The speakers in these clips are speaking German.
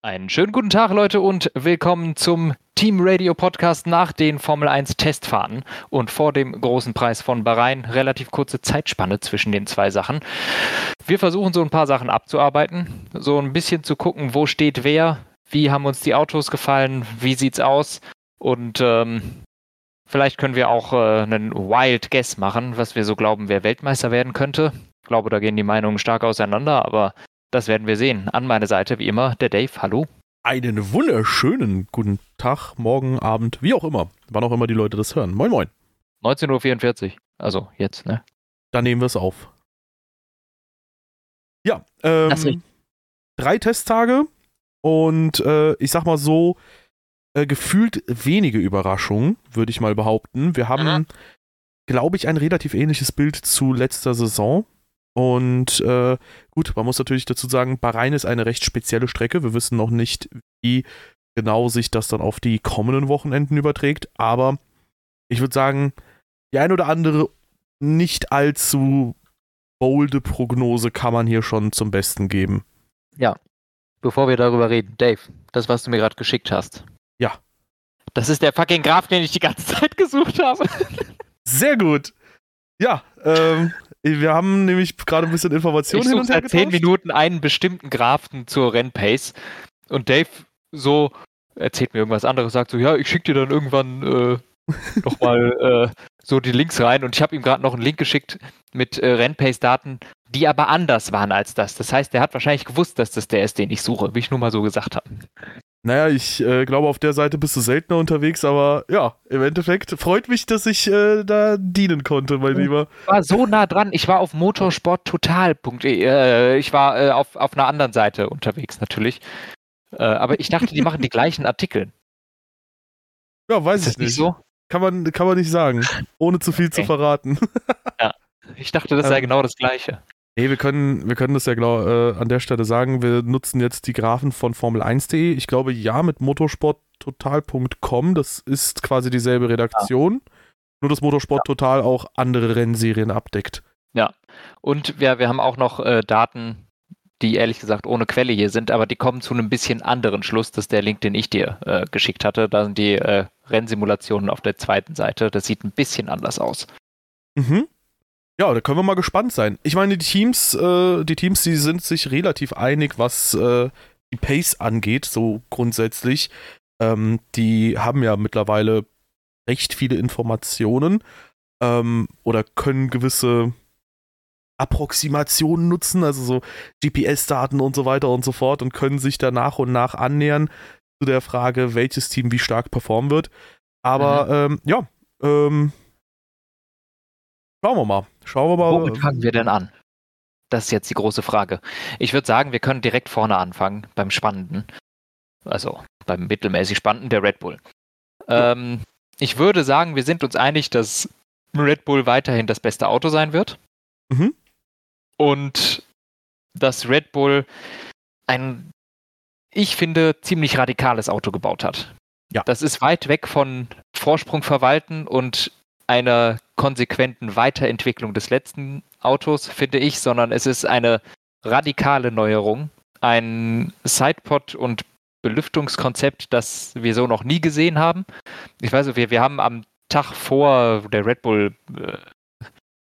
Einen schönen guten Tag, Leute, und willkommen zum Team Radio Podcast nach den Formel 1 Testfahrten und vor dem großen Preis von Bahrain. Relativ kurze Zeitspanne zwischen den zwei Sachen. Wir versuchen so ein paar Sachen abzuarbeiten, so ein bisschen zu gucken, wo steht wer, wie haben uns die Autos gefallen, wie sieht's aus und ähm, vielleicht können wir auch äh, einen Wild Guess machen, was wir so glauben, wer Weltmeister werden könnte. Ich glaube, da gehen die Meinungen stark auseinander, aber das werden wir sehen. An meiner Seite, wie immer, der Dave. Hallo. Einen wunderschönen guten Tag, morgen, Abend, wie auch immer. Wann auch immer die Leute das hören. Moin, moin. 19.44 Uhr. Also jetzt, ne? Dann nehmen wir es auf. Ja, ähm, drei Testtage und äh, ich sag mal so, äh, gefühlt wenige Überraschungen, würde ich mal behaupten. Wir haben, mhm. glaube ich, ein relativ ähnliches Bild zu letzter Saison. Und äh, gut, man muss natürlich dazu sagen, Bahrain ist eine recht spezielle Strecke. Wir wissen noch nicht, wie genau sich das dann auf die kommenden Wochenenden überträgt. Aber ich würde sagen, die ein oder andere nicht allzu bolde Prognose kann man hier schon zum Besten geben. Ja, bevor wir darüber reden, Dave, das, was du mir gerade geschickt hast. Ja. Das ist der fucking Graph, den ich die ganze Zeit gesucht habe. Sehr gut. Ja, ähm, wir haben nämlich gerade ein bisschen Informationen ich hin und her seit zehn Minuten einen bestimmten Graphen zur Rennpace und Dave so erzählt mir irgendwas anderes, sagt so, ja, ich schicke dir dann irgendwann äh, nochmal äh, so die Links rein und ich habe ihm gerade noch einen Link geschickt mit äh, Rennpace-Daten, die aber anders waren als das. Das heißt, er hat wahrscheinlich gewusst, dass das der ist, den ich suche, wie ich nur mal so gesagt habe. Naja, ich äh, glaube, auf der Seite bist du seltener unterwegs, aber ja, im Endeffekt freut mich, dass ich äh, da dienen konnte, mein Lieber. Ich war so nah dran. Ich war auf motorsporttotal.de. Äh, ich war äh, auf, auf einer anderen Seite unterwegs, natürlich. Äh, aber ich dachte, die machen die gleichen Artikel. Ja, weiß Ist ich nicht. nicht so? Kann man, kann man nicht sagen, ohne zu viel okay. zu verraten. ja, ich dachte, das sei ähm, genau das Gleiche. Hey, wir können, wir können das ja glaub, äh, an der Stelle sagen. Wir nutzen jetzt die Graphen von Formel1.de. Ich glaube, ja, mit motorsporttotal.com. Das ist quasi dieselbe Redaktion. Ja. Nur, dass Motorsport ja. Total auch andere Rennserien abdeckt. Ja. Und wir, wir haben auch noch äh, Daten, die ehrlich gesagt ohne Quelle hier sind, aber die kommen zu einem bisschen anderen Schluss. Das ist der Link, den ich dir äh, geschickt hatte. Da sind die äh, Rennsimulationen auf der zweiten Seite. Das sieht ein bisschen anders aus. Mhm. Ja, da können wir mal gespannt sein. Ich meine, die Teams, äh, die Teams, die sind sich relativ einig, was äh, die Pace angeht, so grundsätzlich. Ähm, die haben ja mittlerweile recht viele Informationen ähm, oder können gewisse Approximationen nutzen, also so GPS-Daten und so weiter und so fort und können sich da nach und nach annähern zu der Frage, welches Team wie stark performen wird. Aber mhm. ähm, ja, ähm, Schauen wir mal. Schauen wir mal. Womit fangen wir denn an? Das ist jetzt die große Frage. Ich würde sagen, wir können direkt vorne anfangen, beim Spannenden. Also beim mittelmäßig Spannenden, der Red Bull. Ähm, ich würde sagen, wir sind uns einig, dass Red Bull weiterhin das beste Auto sein wird. Mhm. Und dass Red Bull ein, ich finde, ziemlich radikales Auto gebaut hat. Ja. Das ist weit weg von Vorsprung verwalten und einer konsequenten Weiterentwicklung des letzten Autos, finde ich, sondern es ist eine radikale Neuerung, ein Sidepod und Belüftungskonzept, das wir so noch nie gesehen haben. Ich weiß wir, wir haben am Tag vor der Red Bull, äh,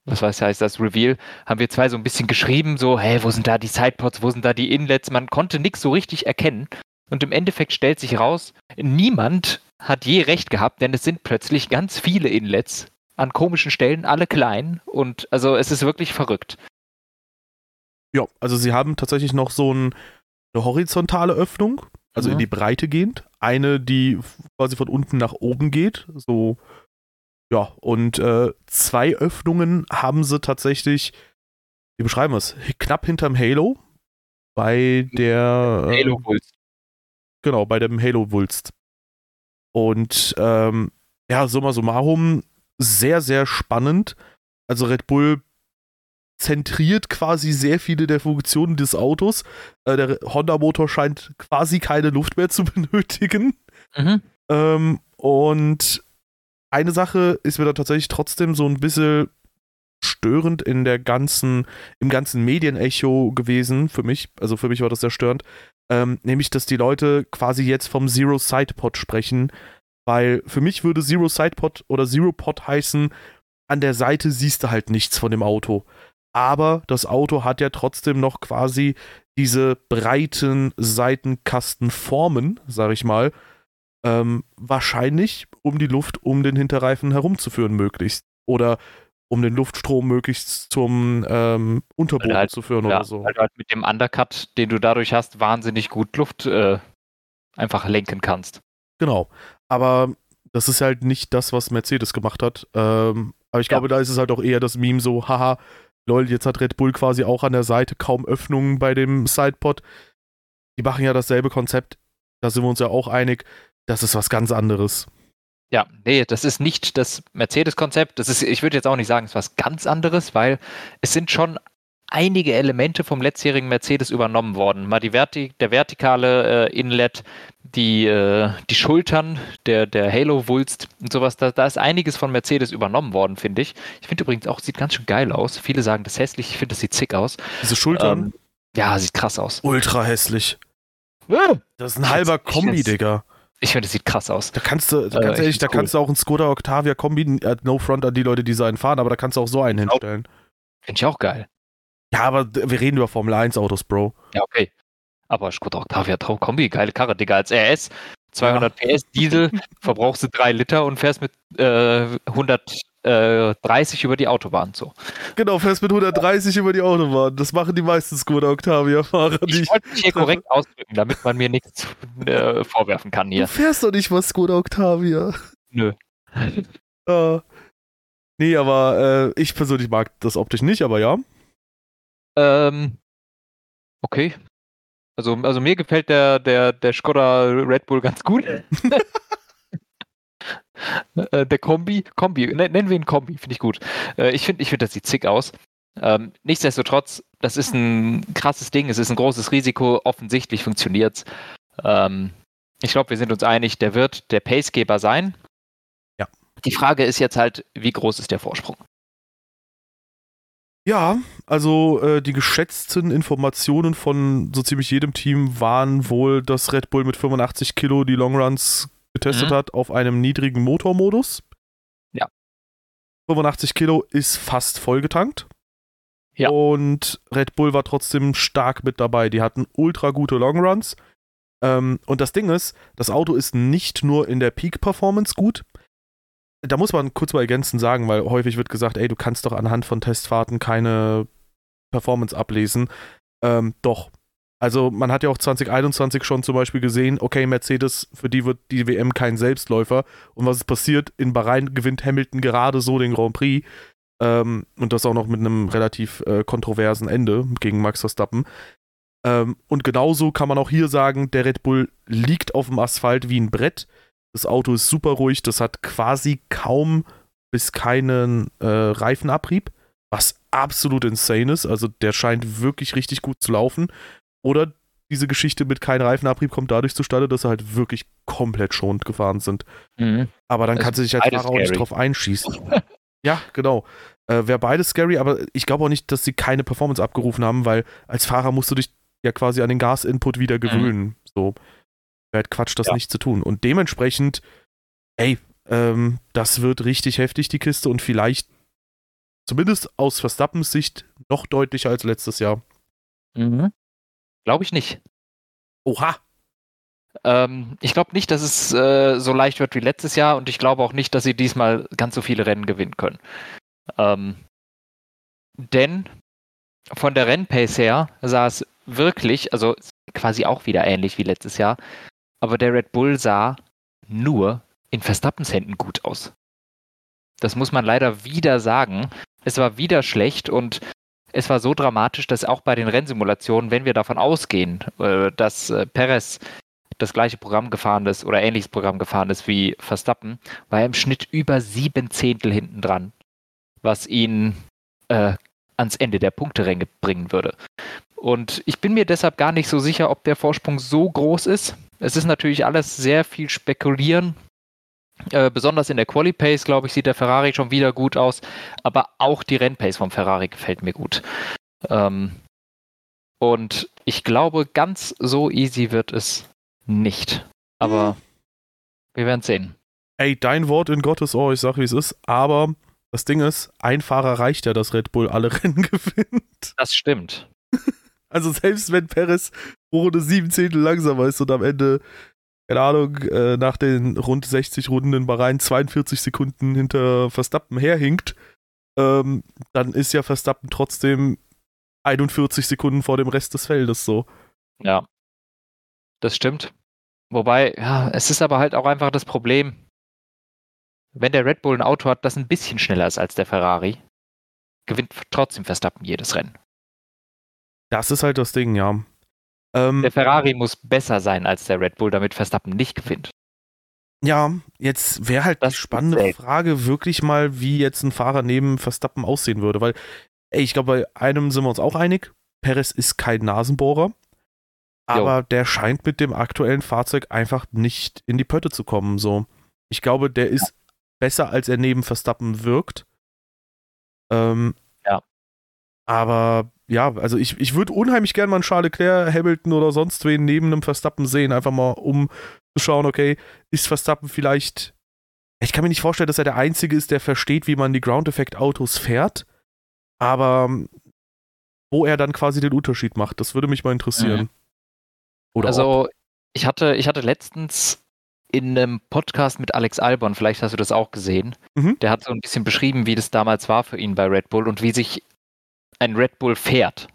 was weiß heißt das, Reveal, haben wir zwei so ein bisschen geschrieben, so, hey, wo sind da die Sidepods, wo sind da die Inlets? Man konnte nichts so richtig erkennen. Und im Endeffekt stellt sich raus, niemand hat je recht gehabt, denn es sind plötzlich ganz viele Inlets an komischen Stellen, alle klein und also es ist wirklich verrückt. Ja, also sie haben tatsächlich noch so ein, eine horizontale Öffnung, also mhm. in die Breite gehend. Eine, die quasi von unten nach oben geht, so ja, und äh, zwei Öffnungen haben sie tatsächlich, wie beschreiben wir es, knapp hinterm Halo bei der Halo Wulst. Genau, bei dem Halo Wulst. Und ähm, ja, summa summarum, sehr, sehr spannend. Also Red Bull zentriert quasi sehr viele der Funktionen des Autos. Äh, der Honda-Motor scheint quasi keine Luft mehr zu benötigen. Mhm. Ähm, und eine Sache ist mir da tatsächlich trotzdem so ein bisschen störend in der ganzen, im ganzen Medienecho gewesen für mich. Also für mich war das sehr störend. Ähm, nämlich dass die Leute quasi jetzt vom Zero Side Pod sprechen, weil für mich würde Zero Side Pod oder Zero Pod heißen, an der Seite siehst du halt nichts von dem Auto. Aber das Auto hat ja trotzdem noch quasi diese breiten Seitenkastenformen, sag ich mal, ähm, wahrscheinlich um die Luft um den Hinterreifen herumzuführen möglichst. Oder um den Luftstrom möglichst zum ähm, Unterboden halt, zu führen ja, oder so. Weil du halt mit dem Undercut, den du dadurch hast, wahnsinnig gut Luft äh, einfach lenken kannst. Genau. Aber das ist halt nicht das, was Mercedes gemacht hat. Ähm, aber ich ja. glaube, da ist es halt auch eher das Meme so, haha, lol, jetzt hat Red Bull quasi auch an der Seite kaum Öffnungen bei dem Sidepod. Die machen ja dasselbe Konzept, da sind wir uns ja auch einig, das ist was ganz anderes. Ja, nee, das ist nicht das Mercedes-Konzept. Das ist, ich würde jetzt auch nicht sagen, es ist was ganz anderes, weil es sind schon einige Elemente vom letztjährigen Mercedes übernommen worden. Mal die Verti der vertikale äh, Inlet, die, äh, die Schultern, der, der Halo-Wulst und sowas. Da, da ist einiges von Mercedes übernommen worden, finde ich. Ich finde übrigens auch, sieht ganz schön geil aus. Viele sagen das hässlich, ich finde, das sieht zick aus. Diese Schultern? Ähm, ja, sieht krass aus. Ultra hässlich. Das ist ein halber Kombi, Digga. Ich finde, das sieht krass aus. Da kannst du, da, ganz äh, ehrlich, da cool. kannst du auch einen Skoda Octavia Kombi, äh, no front an die Leute, die seinen fahren, aber da kannst du auch so einen hinstellen. Finde ich auch geil. Ja, aber wir reden über Formel 1 Autos, Bro. Ja, okay. Aber Skoda Octavia Kombi, geile Karre, Digga, als RS. 200 ja. PS Diesel, verbrauchst du 3 Liter und fährst mit äh, 130 über die Autobahn so. Genau, fährst mit 130 über die Autobahn. Das machen die meisten Skoda Octavia-Fahrer. Ich wollte mich hier korrekt ausdrücken, damit man mir nichts äh, vorwerfen kann hier. Du fährst doch nicht mal Skoda Octavia. Nö. uh, nee, aber äh, ich persönlich mag das optisch nicht, aber ja. Ähm, okay. Also, also mir gefällt der, der, der Skoda Red Bull ganz gut. Äh, der Kombi, Kombi, nennen wir ihn Kombi, finde ich gut. Äh, ich finde, ich find, das sieht zick aus. Ähm, nichtsdestotrotz, das ist ein krasses Ding, es ist ein großes Risiko, offensichtlich funktioniert es. Ähm, ich glaube, wir sind uns einig, der wird der Pacegeber sein. Ja. Die Frage ist jetzt halt, wie groß ist der Vorsprung? Ja, also äh, die geschätzten Informationen von so ziemlich jedem Team waren wohl, dass Red Bull mit 85 Kilo die Longruns getestet mhm. hat auf einem niedrigen Motormodus. Ja. 85 Kilo ist fast vollgetankt. Ja. Und Red Bull war trotzdem stark mit dabei. Die hatten ultra gute Longruns. Ähm, und das Ding ist, das Auto ist nicht nur in der Peak-Performance gut, da muss man kurz mal ergänzend sagen, weil häufig wird gesagt, ey, du kannst doch anhand von Testfahrten keine Performance ablesen. Ähm, doch. Also man hat ja auch 2021 schon zum Beispiel gesehen, okay, Mercedes, für die wird die WM kein Selbstläufer. Und was ist passiert? In Bahrain gewinnt Hamilton gerade so den Grand Prix. Ähm, und das auch noch mit einem relativ äh, kontroversen Ende gegen Max Verstappen. Ähm, und genauso kann man auch hier sagen, der Red Bull liegt auf dem Asphalt wie ein Brett. Das Auto ist super ruhig, das hat quasi kaum bis keinen äh, Reifenabrieb, was absolut insane ist. Also der scheint wirklich richtig gut zu laufen. Oder diese Geschichte mit keinem Reifenabrieb kommt dadurch zustande, dass sie halt wirklich komplett schonend gefahren sind. Mhm. Aber dann das kann sie sich als Fahrer auch nicht drauf einschießen. ja, genau. Äh, Wäre beides scary, aber ich glaube auch nicht, dass sie keine Performance abgerufen haben, weil als Fahrer musst du dich ja quasi an den Gasinput wieder mhm. gewöhnen. Mhm. So. Wäre halt Quatsch, das ja. nicht zu tun. Und dementsprechend, ey, ähm, das wird richtig heftig, die Kiste, und vielleicht, zumindest aus Verstappens Sicht, noch deutlicher als letztes Jahr. Mhm. Glaube ich nicht. Oha. Ähm, ich glaube nicht, dass es äh, so leicht wird wie letztes Jahr und ich glaube auch nicht, dass sie diesmal ganz so viele Rennen gewinnen können. Ähm, denn von der Rennpace her sah es wirklich, also quasi auch wieder ähnlich wie letztes Jahr, aber der Red Bull sah nur in Verstappens Händen gut aus. Das muss man leider wieder sagen. Es war wieder schlecht und es war so dramatisch, dass auch bei den Rennsimulationen, wenn wir davon ausgehen, äh, dass äh, Perez das gleiche Programm gefahren ist oder ähnliches Programm gefahren ist wie Verstappen, war er im Schnitt über sieben Zehntel hinten dran, was ihn äh, ans Ende der Punkteränge bringen würde. Und ich bin mir deshalb gar nicht so sicher, ob der Vorsprung so groß ist. Es ist natürlich alles sehr viel spekulieren. Äh, besonders in der Quali-Pace, glaube ich, sieht der Ferrari schon wieder gut aus. Aber auch die Rennpace vom Ferrari gefällt mir gut. Ähm, Und ich glaube, ganz so easy wird es nicht. Aber hm. wir werden sehen. Ey, dein Wort in Gottes Ohr, ich sag wie es ist, aber das Ding ist, ein Fahrer reicht ja, dass Red Bull alle Rennen gewinnt. Das stimmt. Also selbst wenn Perez Runde 17 langsamer ist und am Ende, keine Ahnung, äh, nach den rund 60 Runden in Bahrain 42 Sekunden hinter Verstappen herhinkt, ähm, dann ist ja Verstappen trotzdem 41 Sekunden vor dem Rest des Feldes so. Ja, das stimmt. Wobei, ja, es ist aber halt auch einfach das Problem, wenn der Red Bull ein Auto hat, das ein bisschen schneller ist als der Ferrari, gewinnt trotzdem Verstappen jedes Rennen. Das ist halt das Ding, ja. Ähm, der Ferrari muss besser sein als der Red Bull, damit Verstappen nicht gewinnt. Ja, jetzt wäre halt das die spannende Frage wirklich mal, wie jetzt ein Fahrer neben Verstappen aussehen würde, weil, ey, ich glaube, bei einem sind wir uns auch einig, Perez ist kein Nasenbohrer, aber jo. der scheint mit dem aktuellen Fahrzeug einfach nicht in die Pötte zu kommen, so. Ich glaube, der ist besser, als er neben Verstappen wirkt. Ähm, ja. Aber ja, also ich, ich würde unheimlich gerne mal einen Charles Leclerc, Hamilton oder sonst wen neben einem Verstappen sehen, einfach mal um zu schauen, okay, ist Verstappen vielleicht. Ich kann mir nicht vorstellen, dass er der Einzige ist, der versteht, wie man die Ground-Effekt-Autos fährt, aber ähm, wo er dann quasi den Unterschied macht, das würde mich mal interessieren. Mhm. Oder also, ob. ich hatte, ich hatte letztens in einem Podcast mit Alex Albon, vielleicht hast du das auch gesehen, mhm. der hat so ein bisschen beschrieben, wie das damals war für ihn bei Red Bull und wie sich ein Red Bull fährt.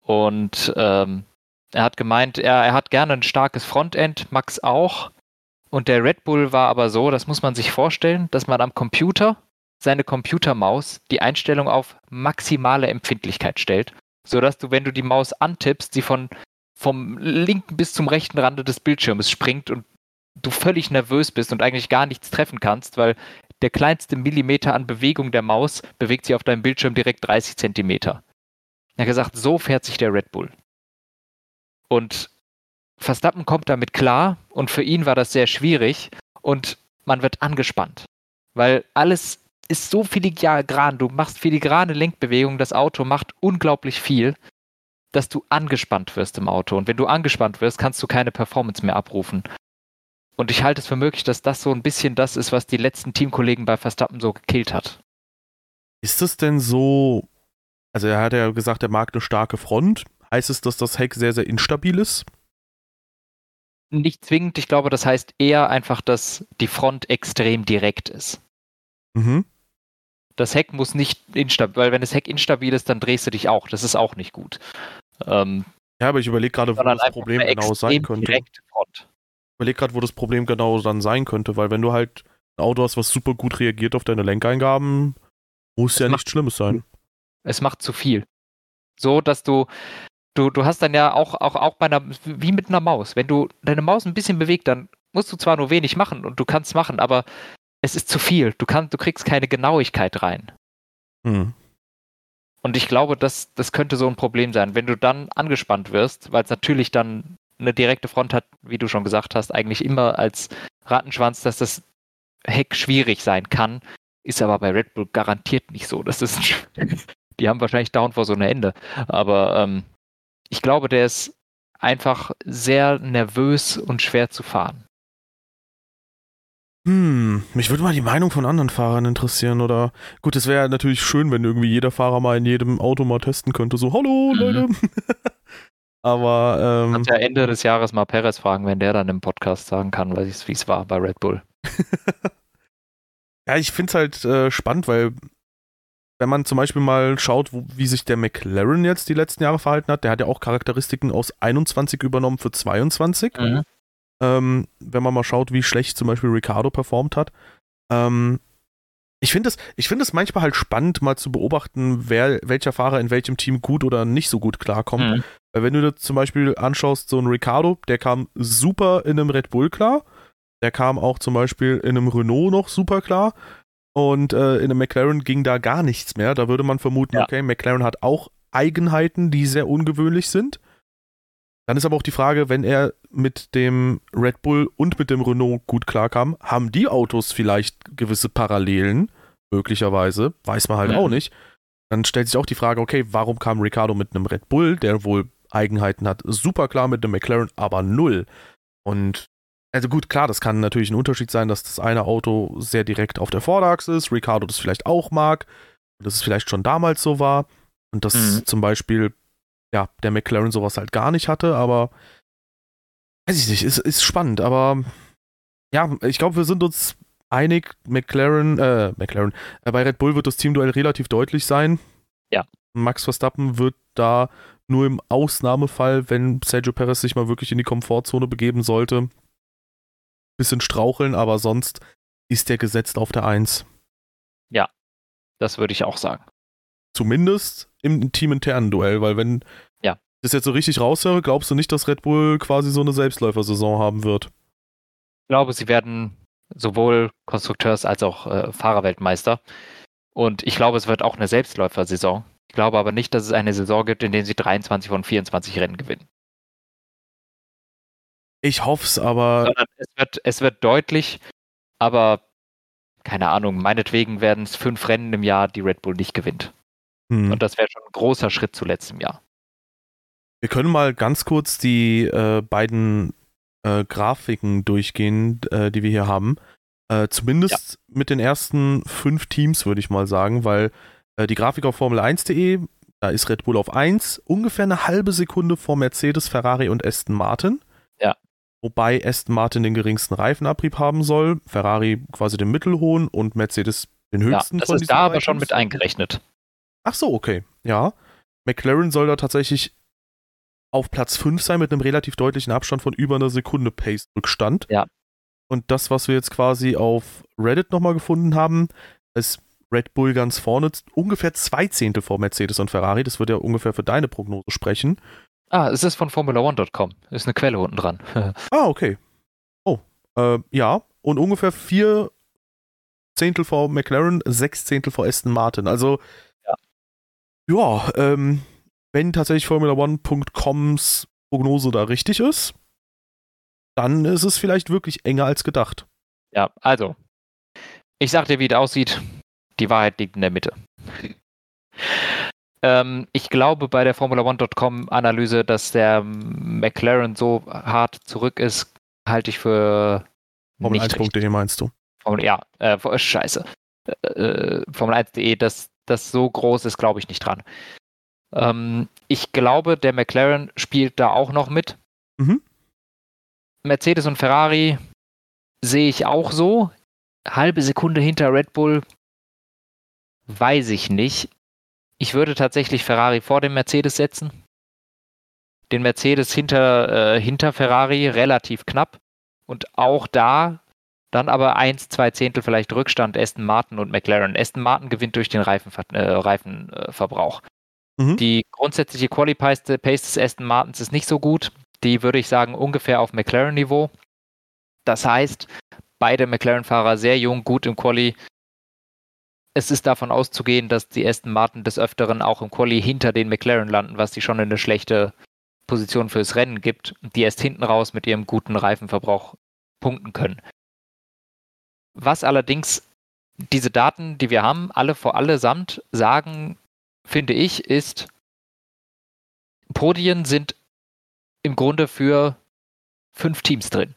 Und ähm, er hat gemeint, er, er hat gerne ein starkes Frontend, Max auch. Und der Red Bull war aber so, das muss man sich vorstellen, dass man am Computer seine Computermaus die Einstellung auf maximale Empfindlichkeit stellt, sodass du, wenn du die Maus antippst, sie von vom linken bis zum rechten Rande des Bildschirms springt und du völlig nervös bist und eigentlich gar nichts treffen kannst, weil der kleinste Millimeter an Bewegung der Maus bewegt sich auf deinem Bildschirm direkt 30 Zentimeter. Er hat gesagt, so fährt sich der Red Bull. Und Verstappen kommt damit klar und für ihn war das sehr schwierig und man wird angespannt, weil alles ist so filigran, du machst filigrane Lenkbewegungen, das Auto macht unglaublich viel, dass du angespannt wirst im Auto und wenn du angespannt wirst, kannst du keine Performance mehr abrufen und ich halte es für möglich, dass das so ein bisschen das ist, was die letzten Teamkollegen bei Verstappen so gekillt hat. Ist es denn so, also er hat ja gesagt, er mag eine starke Front. Heißt es, dass das Heck sehr, sehr instabil ist? Nicht zwingend. Ich glaube, das heißt eher einfach, dass die Front extrem direkt ist. Mhm. Das Heck muss nicht instabil, weil wenn das Heck instabil ist, dann drehst du dich auch. Das ist auch nicht gut. Ähm, ja, aber ich überlege gerade, wo das Problem genau sein könnte. Direkte Front überlege gerade, wo das Problem genau dann sein könnte, weil wenn du halt ein Auto hast, was super gut reagiert auf deine Lenkeingaben, muss es ja nichts Schlimmes sein. Es macht zu viel. So, dass du, du, du hast dann ja auch, auch, auch bei einer, wie mit einer Maus. Wenn du deine Maus ein bisschen bewegt, dann musst du zwar nur wenig machen und du kannst machen, aber es ist zu viel. Du, kannst, du kriegst keine Genauigkeit rein. Hm. Und ich glaube, das, das könnte so ein Problem sein. Wenn du dann angespannt wirst, weil es natürlich dann eine direkte Front hat, wie du schon gesagt hast, eigentlich immer als Rattenschwanz, dass das Heck schwierig sein kann. Ist aber bei Red Bull garantiert nicht so. Das ist, die haben wahrscheinlich Downforce ohne Ende. Aber ähm, ich glaube, der ist einfach sehr nervös und schwer zu fahren. Hm, mich würde mal die Meinung von anderen Fahrern interessieren, oder? Gut, es wäre natürlich schön, wenn irgendwie jeder Fahrer mal in jedem Auto mal testen könnte. So, hallo, mhm. Leute. Aber. Ähm, Kannst ja Ende des Jahres mal Perez fragen, wenn der dann im Podcast sagen kann, wie es war bei Red Bull. ja, ich finde es halt äh, spannend, weil wenn man zum Beispiel mal schaut, wo, wie sich der McLaren jetzt die letzten Jahre verhalten hat, der hat ja auch Charakteristiken aus 21 übernommen für 22. Mhm. Ähm, wenn man mal schaut, wie schlecht zum Beispiel Ricardo performt hat. Ähm, ich finde es find manchmal halt spannend, mal zu beobachten, wer, welcher Fahrer in welchem Team gut oder nicht so gut klarkommt. Mhm. Weil wenn du dir zum Beispiel anschaust, so ein Ricardo, der kam super in einem Red Bull klar. Der kam auch zum Beispiel in einem Renault noch super klar. Und äh, in einem McLaren ging da gar nichts mehr. Da würde man vermuten, ja. okay, McLaren hat auch Eigenheiten, die sehr ungewöhnlich sind. Dann ist aber auch die Frage, wenn er mit dem Red Bull und mit dem Renault gut klarkam, haben die Autos vielleicht gewisse Parallelen, möglicherweise, weiß man halt ja. auch nicht. dann stellt sich auch die Frage, okay, warum kam Ricardo mit einem Red Bull, der wohl Eigenheiten hat, super klar mit einem McLaren, aber null. Und also gut, klar, das kann natürlich ein Unterschied sein, dass das eine Auto sehr direkt auf der Vorderachse ist, Ricardo das vielleicht auch mag, dass es vielleicht schon damals so war und dass mhm. zum Beispiel ja, der McLaren sowas halt gar nicht hatte, aber weiß ich nicht, ist, ist spannend, aber ja, ich glaube, wir sind uns einig, McLaren, äh, McLaren, äh, bei Red Bull wird das Teamduell relativ deutlich sein. Ja. Max Verstappen wird da nur im Ausnahmefall, wenn Sergio Perez sich mal wirklich in die Komfortzone begeben sollte, bisschen straucheln, aber sonst ist der gesetzt auf der 1. Ja, das würde ich auch sagen. Zumindest im teaminternen Duell, weil wenn ja. ich das jetzt so richtig raushöre, glaubst du nicht, dass Red Bull quasi so eine Selbstläufersaison haben wird? Ich glaube, sie werden sowohl Konstrukteurs- als auch äh, Fahrerweltmeister. Und ich glaube, es wird auch eine Selbstläufersaison. Ich glaube aber nicht, dass es eine Saison gibt, in der sie 23 von 24 Rennen gewinnen. Ich hoffe es, aber. Es wird, es wird deutlich, aber keine Ahnung, meinetwegen werden es fünf Rennen im Jahr, die Red Bull nicht gewinnt. Hm. Und das wäre schon ein großer Schritt zu letztem Jahr. Wir können mal ganz kurz die äh, beiden äh, Grafiken durchgehen, äh, die wir hier haben. Äh, zumindest ja. mit den ersten fünf Teams, würde ich mal sagen, weil äh, die Grafik auf Formel1.de, da ist Red Bull auf 1, ungefähr eine halbe Sekunde vor Mercedes, Ferrari und Aston Martin. Ja. Wobei Aston Martin den geringsten Reifenabrieb haben soll, Ferrari quasi den mittelhohen und Mercedes den höchsten. Ja, das ist da aber schon mit eingerechnet. Ach so, okay. Ja. McLaren soll da tatsächlich auf Platz 5 sein mit einem relativ deutlichen Abstand von über einer Sekunde Pace-Rückstand. Ja. Und das, was wir jetzt quasi auf Reddit nochmal gefunden haben, ist Red Bull ganz vorne, ungefähr zwei Zehntel vor Mercedes und Ferrari. Das würde ja ungefähr für deine Prognose sprechen. Ah, es ist von Formula1.com. Ist eine Quelle unten dran. ah, okay. Oh, äh, ja. Und ungefähr vier Zehntel vor McLaren, sechs Zehntel vor Aston Martin. Also, ja, ja ähm, wenn tatsächlich Formula1.coms Prognose da richtig ist, dann ist es vielleicht wirklich enger als gedacht. Ja, also, ich sag dir, wie es aussieht. Die Wahrheit liegt in der Mitte. ähm, ich glaube bei der Formula1.com Analyse, dass der McLaren so hart zurück ist, halte ich für Formel 1.de meinst du? Formel, ja, äh, scheiße. Äh, äh Formel 1.de, dass das so groß ist, glaube ich nicht dran. Ähm, ich glaube, der McLaren spielt da auch noch mit. Mhm. Mercedes und Ferrari sehe ich auch so. Halbe Sekunde hinter Red Bull weiß ich nicht. Ich würde tatsächlich Ferrari vor dem Mercedes setzen. Den Mercedes hinter, äh, hinter Ferrari relativ knapp. Und auch da dann aber eins, zwei Zehntel vielleicht Rückstand Aston Martin und McLaren. Aston Martin gewinnt durch den Reifenver äh, Reifenverbrauch. Mhm. Die grundsätzliche Quali-Pace des Aston Martins ist nicht so gut. Die würde ich sagen ungefähr auf McLaren-Niveau. Das heißt, beide McLaren-Fahrer sehr jung, gut im Quali. Es ist davon auszugehen, dass die Aston Martin des Öfteren auch im Quali hinter den McLaren landen, was die schon eine schlechte Position fürs Rennen gibt, die erst hinten raus mit ihrem guten Reifenverbrauch punkten können. Was allerdings diese Daten, die wir haben, alle vor allesamt sagen, finde ich, ist, Podien sind im Grunde für fünf Teams drin.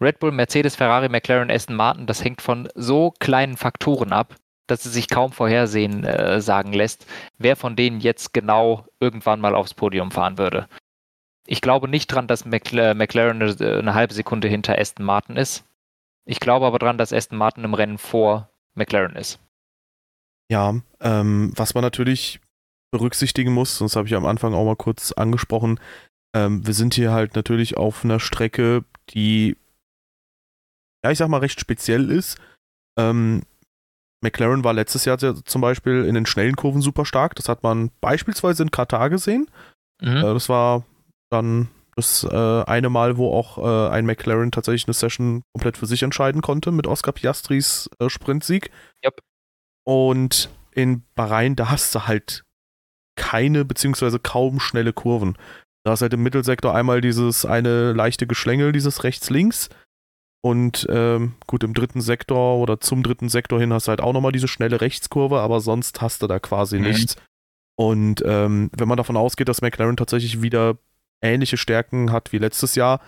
Red Bull, Mercedes, Ferrari, McLaren, Aston Martin, das hängt von so kleinen Faktoren ab, dass es sich kaum vorhersehen äh, sagen lässt, wer von denen jetzt genau irgendwann mal aufs Podium fahren würde. Ich glaube nicht dran, dass McLaren eine, eine halbe Sekunde hinter Aston Martin ist. Ich glaube aber dran, dass Aston Martin im Rennen vor McLaren ist. Ja, ähm, was man natürlich berücksichtigen muss, das habe ich am Anfang auch mal kurz angesprochen, ähm, wir sind hier halt natürlich auf einer Strecke, die, ja, ich sag mal, recht speziell ist. Ähm, McLaren war letztes Jahr zum Beispiel in den schnellen Kurven super stark. Das hat man beispielsweise in Katar gesehen. Mhm. Äh, das war dann das äh, eine Mal, wo auch äh, ein McLaren tatsächlich eine Session komplett für sich entscheiden konnte mit Oscar Piastris äh, Sprintsieg. Yep. Und in Bahrain, da hast du halt keine beziehungsweise kaum schnelle Kurven. Da ist halt im Mittelsektor einmal dieses eine leichte Geschlängel, dieses rechts-links. Und ähm, gut, im dritten Sektor oder zum dritten Sektor hin hast du halt auch nochmal diese schnelle Rechtskurve, aber sonst hast du da quasi mhm. nichts. Und ähm, wenn man davon ausgeht, dass McLaren tatsächlich wieder ähnliche Stärken hat wie letztes Jahr,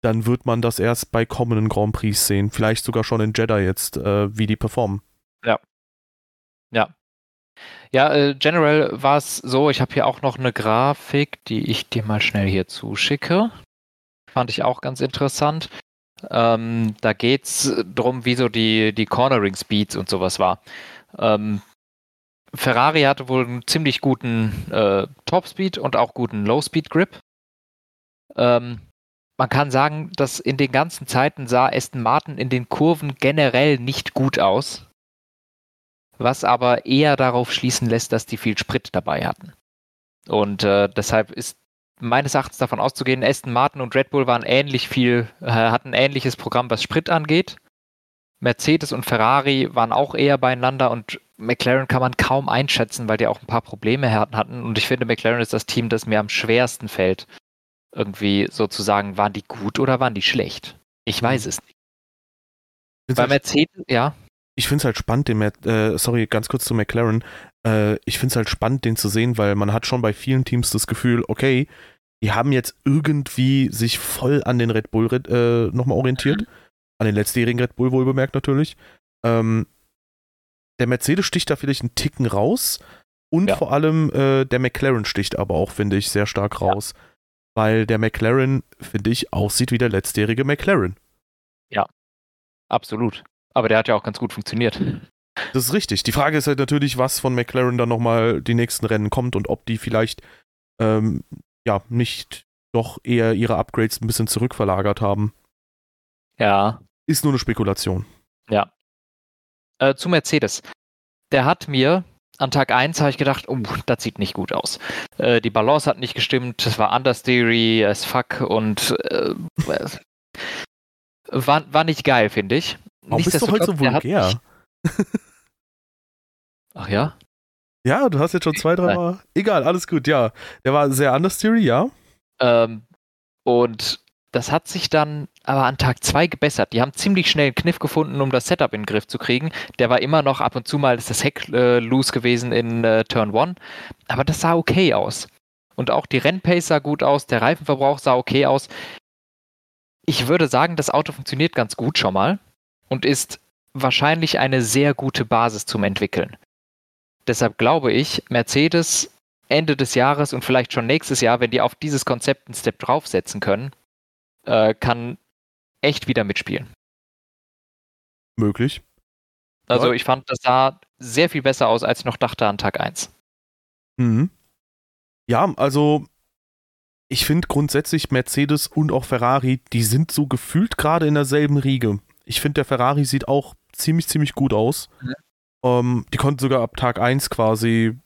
dann wird man das erst bei kommenden Grand Prix sehen. Vielleicht sogar schon in Jeddah jetzt, äh, wie die performen. Ja. Ja. Ja, äh, generell war es so, ich habe hier auch noch eine Grafik, die ich dir mal schnell hier zuschicke. Fand ich auch ganz interessant. Ähm, da geht es darum, wie so die, die Cornering Speeds und sowas war. Ähm, Ferrari hatte wohl einen ziemlich guten äh, Top Speed und auch guten Low Speed Grip. Ähm, man kann sagen, dass in den ganzen Zeiten sah Aston Martin in den Kurven generell nicht gut aus, was aber eher darauf schließen lässt, dass die viel Sprit dabei hatten. Und äh, deshalb ist meines Erachtens davon auszugehen, Aston Martin und Red Bull waren ähnlich viel, äh, hatten ein ähnliches Programm, was Sprit angeht. Mercedes und Ferrari waren auch eher beieinander und McLaren kann man kaum einschätzen, weil die auch ein paar Probleme hatten. Und ich finde, McLaren ist das Team, das mir am schwersten fällt. Irgendwie sozusagen, waren die gut oder waren die schlecht? Ich weiß es nicht. Bei Mercedes, ja. Ich finde es halt spannend, den, äh, sorry, ganz kurz zu McLaren. Äh, ich finde es halt spannend, den zu sehen, weil man hat schon bei vielen Teams das Gefühl, okay, die haben jetzt irgendwie sich voll an den Red Bull äh, nochmal orientiert. Mhm. An den letztjährigen Red Bull wohl bemerkt natürlich. Ähm, der Mercedes sticht da vielleicht einen Ticken raus und ja. vor allem äh, der McLaren sticht aber auch, finde ich, sehr stark raus. Ja. Weil der McLaren, finde ich, aussieht wie der letztjährige McLaren. Ja, absolut. Aber der hat ja auch ganz gut funktioniert. Das ist richtig. Die Frage ist halt natürlich, was von McLaren dann nochmal die nächsten Rennen kommt und ob die vielleicht ähm, ja nicht doch eher ihre Upgrades ein bisschen zurückverlagert haben. Ja. Ist nur eine Spekulation. Ja. Äh, zu Mercedes. Der hat mir an Tag 1 habe ich gedacht, oh, das sieht nicht gut aus. Äh, die Balance hat nicht gestimmt, es war understeery as fuck und äh, war, war nicht geil, finde ich. Warum bist du heute so vulgär? Ach ja? Ja, du hast jetzt schon zwei, drei Mal. Egal, alles gut, ja. Der war sehr understeery, ja. Ähm, und das hat sich dann aber an Tag 2 gebessert. Die haben ziemlich schnell einen Kniff gefunden, um das Setup in den Griff zu kriegen. Der war immer noch ab und zu mal ist das Heck äh, loose gewesen in äh, Turn 1. Aber das sah okay aus. Und auch die Rennpace sah gut aus, der Reifenverbrauch sah okay aus. Ich würde sagen, das Auto funktioniert ganz gut schon mal und ist wahrscheinlich eine sehr gute Basis zum Entwickeln. Deshalb glaube ich, Mercedes Ende des Jahres und vielleicht schon nächstes Jahr, wenn die auf dieses Konzept einen Step draufsetzen können, äh, kann echt wieder mitspielen. Möglich. Also ja. ich fand, das sah sehr viel besser aus, als ich noch dachte an Tag 1. Mhm. Ja, also ich finde grundsätzlich Mercedes und auch Ferrari, die sind so gefühlt gerade in derselben Riege. Ich finde, der Ferrari sieht auch ziemlich, ziemlich gut aus. Mhm. Ähm, die konnten sogar ab Tag 1 quasi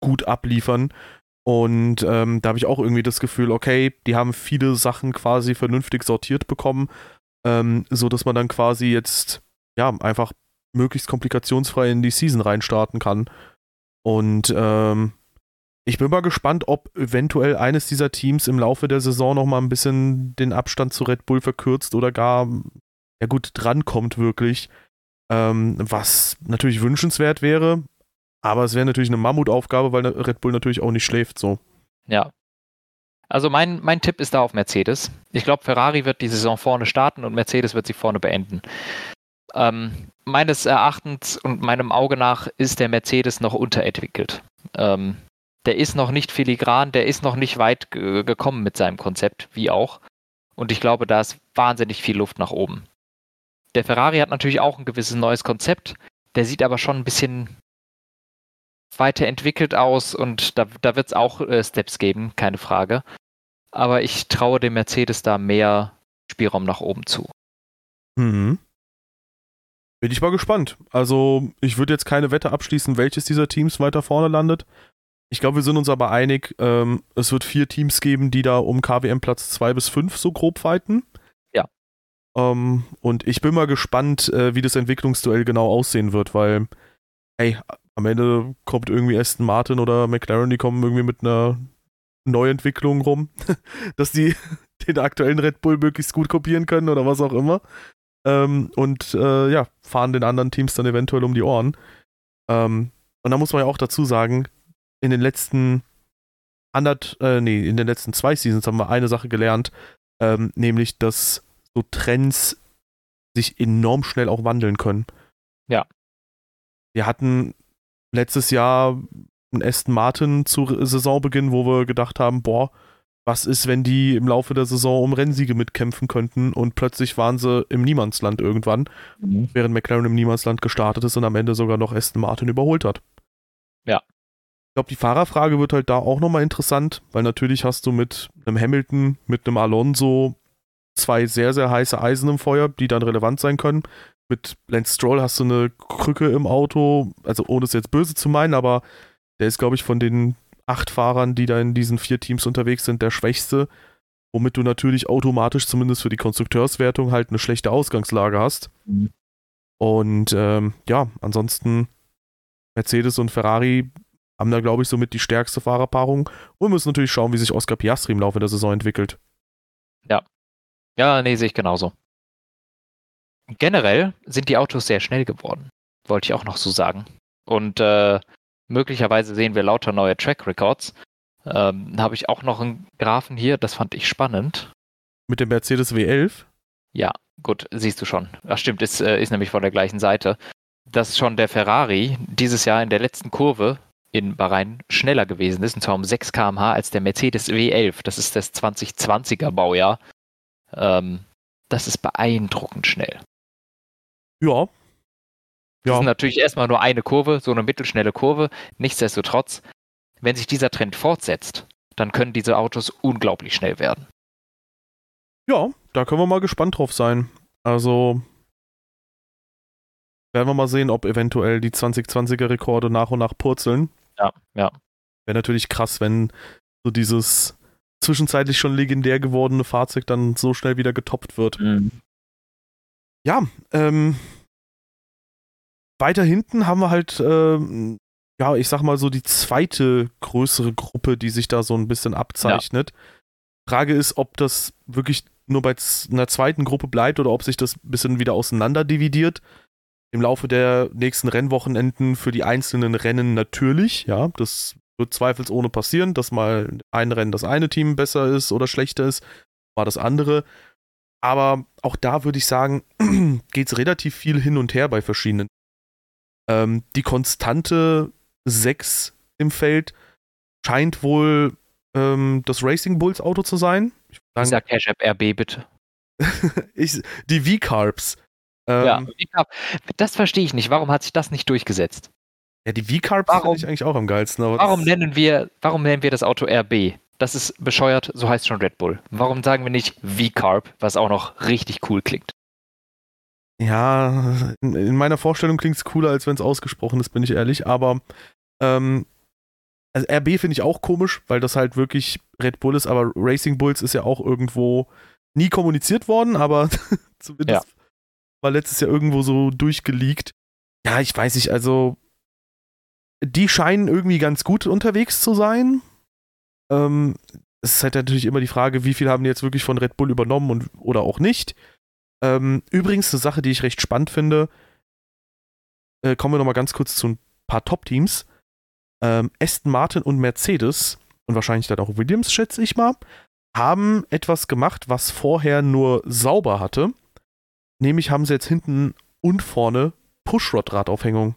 gut abliefern. Und ähm, da habe ich auch irgendwie das Gefühl, okay, die haben viele Sachen quasi vernünftig sortiert bekommen, ähm, so dass man dann quasi jetzt ja einfach möglichst komplikationsfrei in die Season reinstarten kann. Und ähm, ich bin mal gespannt, ob eventuell eines dieser Teams im Laufe der Saison noch mal ein bisschen den Abstand zu Red Bull verkürzt oder gar ja gut drankommt wirklich, ähm, was natürlich wünschenswert wäre. Aber es wäre natürlich eine Mammutaufgabe, weil Red Bull natürlich auch nicht schläft so. Ja. Also mein, mein Tipp ist da auf Mercedes. Ich glaube, Ferrari wird die Saison vorne starten und Mercedes wird sie vorne beenden. Ähm, meines Erachtens und meinem Auge nach ist der Mercedes noch unterentwickelt. Ähm, der ist noch nicht filigran, der ist noch nicht weit gekommen mit seinem Konzept, wie auch. Und ich glaube, da ist wahnsinnig viel Luft nach oben. Der Ferrari hat natürlich auch ein gewisses neues Konzept. Der sieht aber schon ein bisschen weiterentwickelt aus und da, da wird es auch äh, Steps geben, keine Frage. Aber ich traue dem Mercedes da mehr Spielraum nach oben zu. Mhm. Bin ich mal gespannt. Also, ich würde jetzt keine Wette abschließen, welches dieser Teams weiter vorne landet. Ich glaube, wir sind uns aber einig, ähm, es wird vier Teams geben, die da um KWM Platz 2 bis 5 so grob fighten. Ähm, und ich bin mal gespannt, äh, wie das Entwicklungsduell genau aussehen wird, weil, hey, am Ende kommt irgendwie Aston Martin oder McLaren, die kommen irgendwie mit einer Neuentwicklung rum, dass die den aktuellen Red Bull möglichst gut kopieren können oder was auch immer. ähm, und äh, ja, fahren den anderen Teams dann eventuell um die Ohren. Ähm, und da muss man ja auch dazu sagen, in den letzten andert, äh, nee, in den letzten zwei Seasons haben wir eine Sache gelernt, ähm, nämlich, dass so Trends sich enorm schnell auch wandeln können. Ja. Wir hatten letztes Jahr einen Aston Martin zu Saisonbeginn, wo wir gedacht haben, boah, was ist, wenn die im Laufe der Saison um Rennsiege mitkämpfen könnten und plötzlich waren sie im Niemandsland irgendwann, mhm. während McLaren im Niemandsland gestartet ist und am Ende sogar noch Aston Martin überholt hat. Ja. Ich glaube, die Fahrerfrage wird halt da auch nochmal interessant, weil natürlich hast du mit einem Hamilton, mit einem Alonso zwei sehr, sehr heiße Eisen im Feuer, die dann relevant sein können. Mit Lance Stroll hast du eine Krücke im Auto, also ohne es jetzt böse zu meinen, aber der ist, glaube ich, von den acht Fahrern, die da in diesen vier Teams unterwegs sind, der schwächste, womit du natürlich automatisch zumindest für die Konstrukteurswertung halt eine schlechte Ausgangslage hast. Mhm. Und ähm, ja, ansonsten Mercedes und Ferrari haben da, glaube ich, somit die stärkste Fahrerpaarung und müssen natürlich schauen, wie sich Oscar Piastri im Laufe der Saison entwickelt. Ja. Ja, nee, sehe ich genauso. Generell sind die Autos sehr schnell geworden, wollte ich auch noch so sagen. Und äh, möglicherweise sehen wir lauter neue Track Records. Ähm, habe ich auch noch einen Graphen hier, das fand ich spannend. Mit dem Mercedes W11? Ja, gut, siehst du schon. Ach stimmt, ist, äh, ist nämlich von der gleichen Seite. Dass schon der Ferrari dieses Jahr in der letzten Kurve in Bahrain schneller gewesen ist, und zwar um 6 km/h als der Mercedes W11. Das ist das 2020er Baujahr. Ähm, das ist beeindruckend schnell. Ja. Das ja. ist natürlich erstmal nur eine Kurve, so eine mittelschnelle Kurve. Nichtsdestotrotz, wenn sich dieser Trend fortsetzt, dann können diese Autos unglaublich schnell werden. Ja, da können wir mal gespannt drauf sein. Also werden wir mal sehen, ob eventuell die 2020er Rekorde nach und nach purzeln. Ja, ja. Wäre natürlich krass, wenn so dieses zwischenzeitlich schon legendär gewordene Fahrzeug dann so schnell wieder getoppt wird. Mhm. Ja, ähm, weiter hinten haben wir halt, ähm, ja, ich sag mal so die zweite größere Gruppe, die sich da so ein bisschen abzeichnet. Ja. Frage ist, ob das wirklich nur bei einer zweiten Gruppe bleibt oder ob sich das ein bisschen wieder auseinander dividiert im Laufe der nächsten Rennwochenenden für die einzelnen Rennen natürlich. Ja, das wird zweifelsohne passieren, dass mal ein Rennen das eine Team besser ist oder schlechter ist, war das andere. Aber auch da würde ich sagen, geht es relativ viel hin und her bei verschiedenen. Ähm, die konstante 6 im Feld scheint wohl ähm, das Racing Bulls Auto zu sein. Ich sag Cash App RB bitte. ich, die V-Carbs. Ähm, ja, das verstehe ich nicht. Warum hat sich das nicht durchgesetzt? Ja, die V-Carbs finde ich eigentlich auch am geilsten. warum, nennen wir, warum nennen wir das Auto RB? Das ist bescheuert, so heißt schon Red Bull. Warum sagen wir nicht V-Carb, was auch noch richtig cool klingt? Ja, in, in meiner Vorstellung klingt es cooler, als wenn es ausgesprochen ist, bin ich ehrlich. Aber ähm, also RB finde ich auch komisch, weil das halt wirklich Red Bull ist, aber Racing Bulls ist ja auch irgendwo nie kommuniziert worden, aber zumindest ja war letztes Jahr irgendwo so durchgeleakt. Ja, ich weiß nicht, also die scheinen irgendwie ganz gut unterwegs zu sein. Ähm, es ist halt natürlich immer die Frage, wie viel haben die jetzt wirklich von Red Bull übernommen und, oder auch nicht. Ähm, übrigens, eine Sache, die ich recht spannend finde, äh, kommen wir nochmal ganz kurz zu ein paar Top-Teams. Ähm, Aston Martin und Mercedes und wahrscheinlich dann auch Williams, schätze ich mal, haben etwas gemacht, was vorher nur sauber hatte. Nämlich haben sie jetzt hinten und vorne Pushrod-Radaufhängung.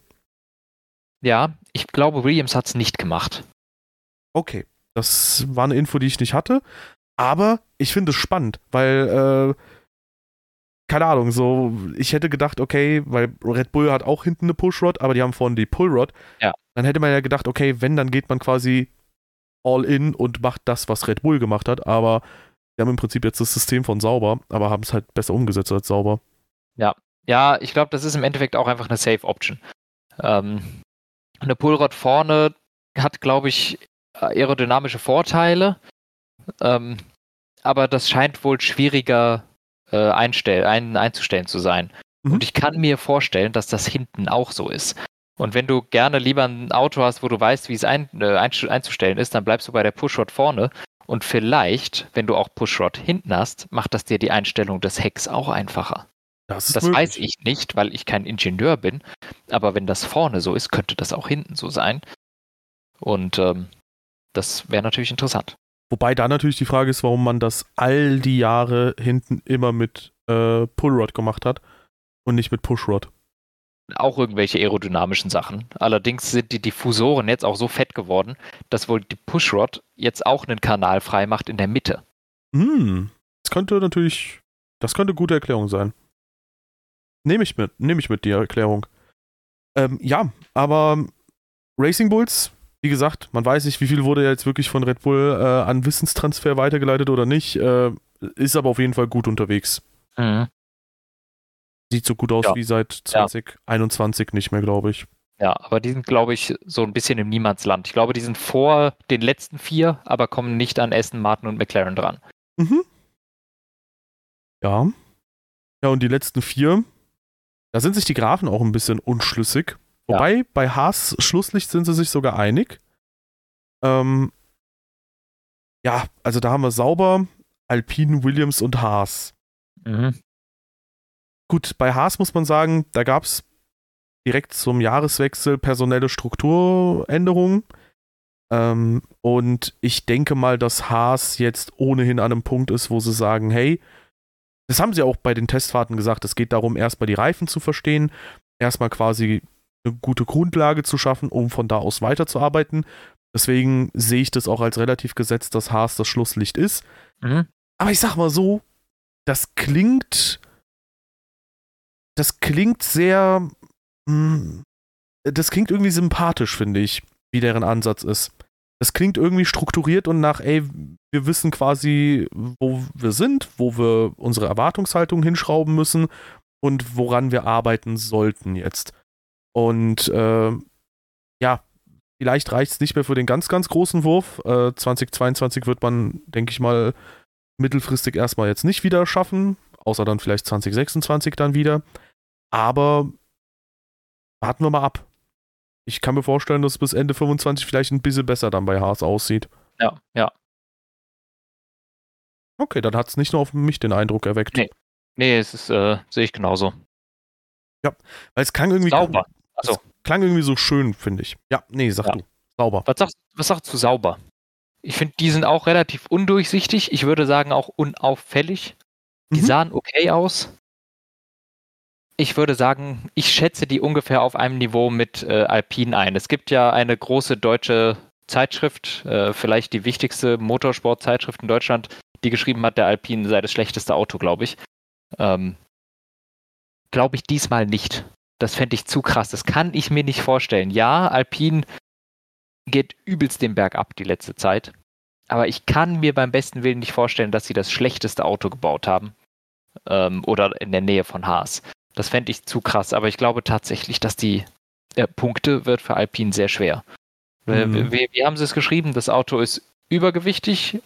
Ja, ich glaube, Williams hat es nicht gemacht. Okay, das war eine Info, die ich nicht hatte. Aber ich finde es spannend, weil, äh, keine Ahnung, so, ich hätte gedacht, okay, weil Red Bull hat auch hinten eine Pushrod, aber die haben vorne die Pullrod. Ja. Dann hätte man ja gedacht, okay, wenn, dann geht man quasi all in und macht das, was Red Bull gemacht hat. Aber die haben im Prinzip jetzt das System von sauber, aber haben es halt besser umgesetzt als sauber. Ja, ja, ich glaube, das ist im Endeffekt auch einfach eine Safe Option. Ähm, eine Pullrod vorne hat, glaube ich, aerodynamische Vorteile, ähm, aber das scheint wohl schwieriger äh, einstell ein, einzustellen zu sein. Mhm. Und ich kann mir vorstellen, dass das hinten auch so ist. Und wenn du gerne lieber ein Auto hast, wo du weißt, wie es ein, äh, einzustellen ist, dann bleibst du bei der Pushrod vorne. Und vielleicht, wenn du auch Pushrod hinten hast, macht das dir die Einstellung des Hecks auch einfacher. Das, das weiß ich nicht, weil ich kein Ingenieur bin. Aber wenn das vorne so ist, könnte das auch hinten so sein. Und ähm, das wäre natürlich interessant. Wobei da natürlich die Frage ist, warum man das all die Jahre hinten immer mit äh, Pullrod gemacht hat und nicht mit Pushrod. Auch irgendwelche aerodynamischen Sachen. Allerdings sind die Diffusoren jetzt auch so fett geworden, dass wohl die Pushrod jetzt auch einen Kanal frei macht in der Mitte. Hm, das könnte natürlich, das könnte eine gute Erklärung sein. Nehme ich mit, nehme ich mit die Erklärung. Ähm, ja, aber Racing Bulls, wie gesagt, man weiß nicht, wie viel wurde jetzt wirklich von Red Bull äh, an Wissenstransfer weitergeleitet oder nicht. Äh, ist aber auf jeden Fall gut unterwegs. Mhm. Sieht so gut aus ja. wie seit 2021 ja. nicht mehr, glaube ich. Ja, aber die sind, glaube ich, so ein bisschen im Niemandsland. Ich glaube, die sind vor den letzten vier, aber kommen nicht an Aston Martin und McLaren dran. Mhm. Ja. Ja, und die letzten vier, da sind sich die Grafen auch ein bisschen unschlüssig. Wobei ja. bei Haas Schlusslicht sind sie sich sogar einig. Ähm, ja, also da haben wir sauber Alpine, Williams und Haas. Mhm. Gut, bei Haas muss man sagen, da gab es direkt zum Jahreswechsel personelle Strukturänderungen. Ähm, und ich denke mal, dass Haas jetzt ohnehin an einem Punkt ist, wo sie sagen, hey, das haben sie auch bei den Testfahrten gesagt, es geht darum, erstmal die Reifen zu verstehen, erstmal quasi eine gute Grundlage zu schaffen, um von da aus weiterzuarbeiten. Deswegen sehe ich das auch als relativ gesetzt, dass Haas das Schlusslicht ist. Mhm. Aber ich sag mal so, das klingt. Das klingt sehr. Mh, hm, das klingt irgendwie sympathisch, finde ich, wie deren Ansatz ist. Das klingt irgendwie strukturiert und nach, ey, wir wissen quasi, wo wir sind, wo wir unsere Erwartungshaltung hinschrauben müssen und woran wir arbeiten sollten jetzt. Und äh, ja, vielleicht reicht es nicht mehr für den ganz, ganz großen Wurf. Äh, 2022 wird man, denke ich mal, mittelfristig erstmal jetzt nicht wieder schaffen, außer dann vielleicht 2026 dann wieder. Aber warten wir mal ab. Ich kann mir vorstellen, dass bis Ende 25 vielleicht ein bisschen besser dann bei Haas aussieht. Ja, ja. Okay, dann hat es nicht nur auf mich den Eindruck erweckt. Nee, nee es ist, äh, sehe ich genauso. Ja, weil es klang irgendwie. Sauber. Also. klang irgendwie so schön, finde ich. Ja, nee, sag ja. du. Sauber. Was sagst, was sagst du sauber? Ich finde, die sind auch relativ undurchsichtig. Ich würde sagen auch unauffällig. Die mhm. sahen okay aus. Ich würde sagen, ich schätze die ungefähr auf einem Niveau mit äh, Alpine ein. Es gibt ja eine große deutsche Zeitschrift, äh, vielleicht die wichtigste Motorsportzeitschrift in Deutschland, die geschrieben hat, der Alpine sei das schlechteste Auto, glaube ich. Ähm, glaube ich diesmal nicht. Das fände ich zu krass. Das kann ich mir nicht vorstellen. Ja, Alpine geht übelst den Berg ab die letzte Zeit. Aber ich kann mir beim besten Willen nicht vorstellen, dass sie das schlechteste Auto gebaut haben. Ähm, oder in der Nähe von Haas. Das fände ich zu krass. Aber ich glaube tatsächlich, dass die äh, Punkte wird für Alpine sehr schwer. Mhm. Wie, wie, haben sie es geschrieben? Das Auto ist übergewichtig,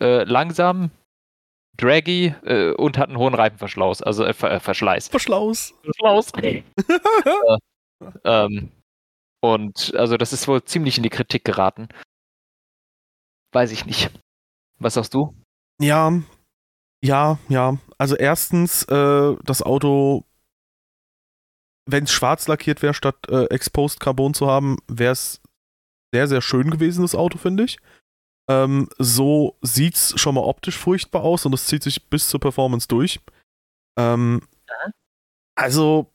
äh, langsam, draggy äh, und hat einen hohen Reifenverschluss, also äh, Ver Verschleiß. Verschlaus. Verschlaus. äh, ähm, und also das ist wohl ziemlich in die Kritik geraten. Weiß ich nicht. Was sagst du? Ja, ja, ja. Also erstens, äh, das Auto, wenn es schwarz lackiert wäre, statt äh, Exposed Carbon zu haben, wäre es sehr, sehr schön gewesen, das Auto, finde ich. Ähm, so es schon mal optisch furchtbar aus und es zieht sich bis zur Performance durch. Ähm, ja. Also,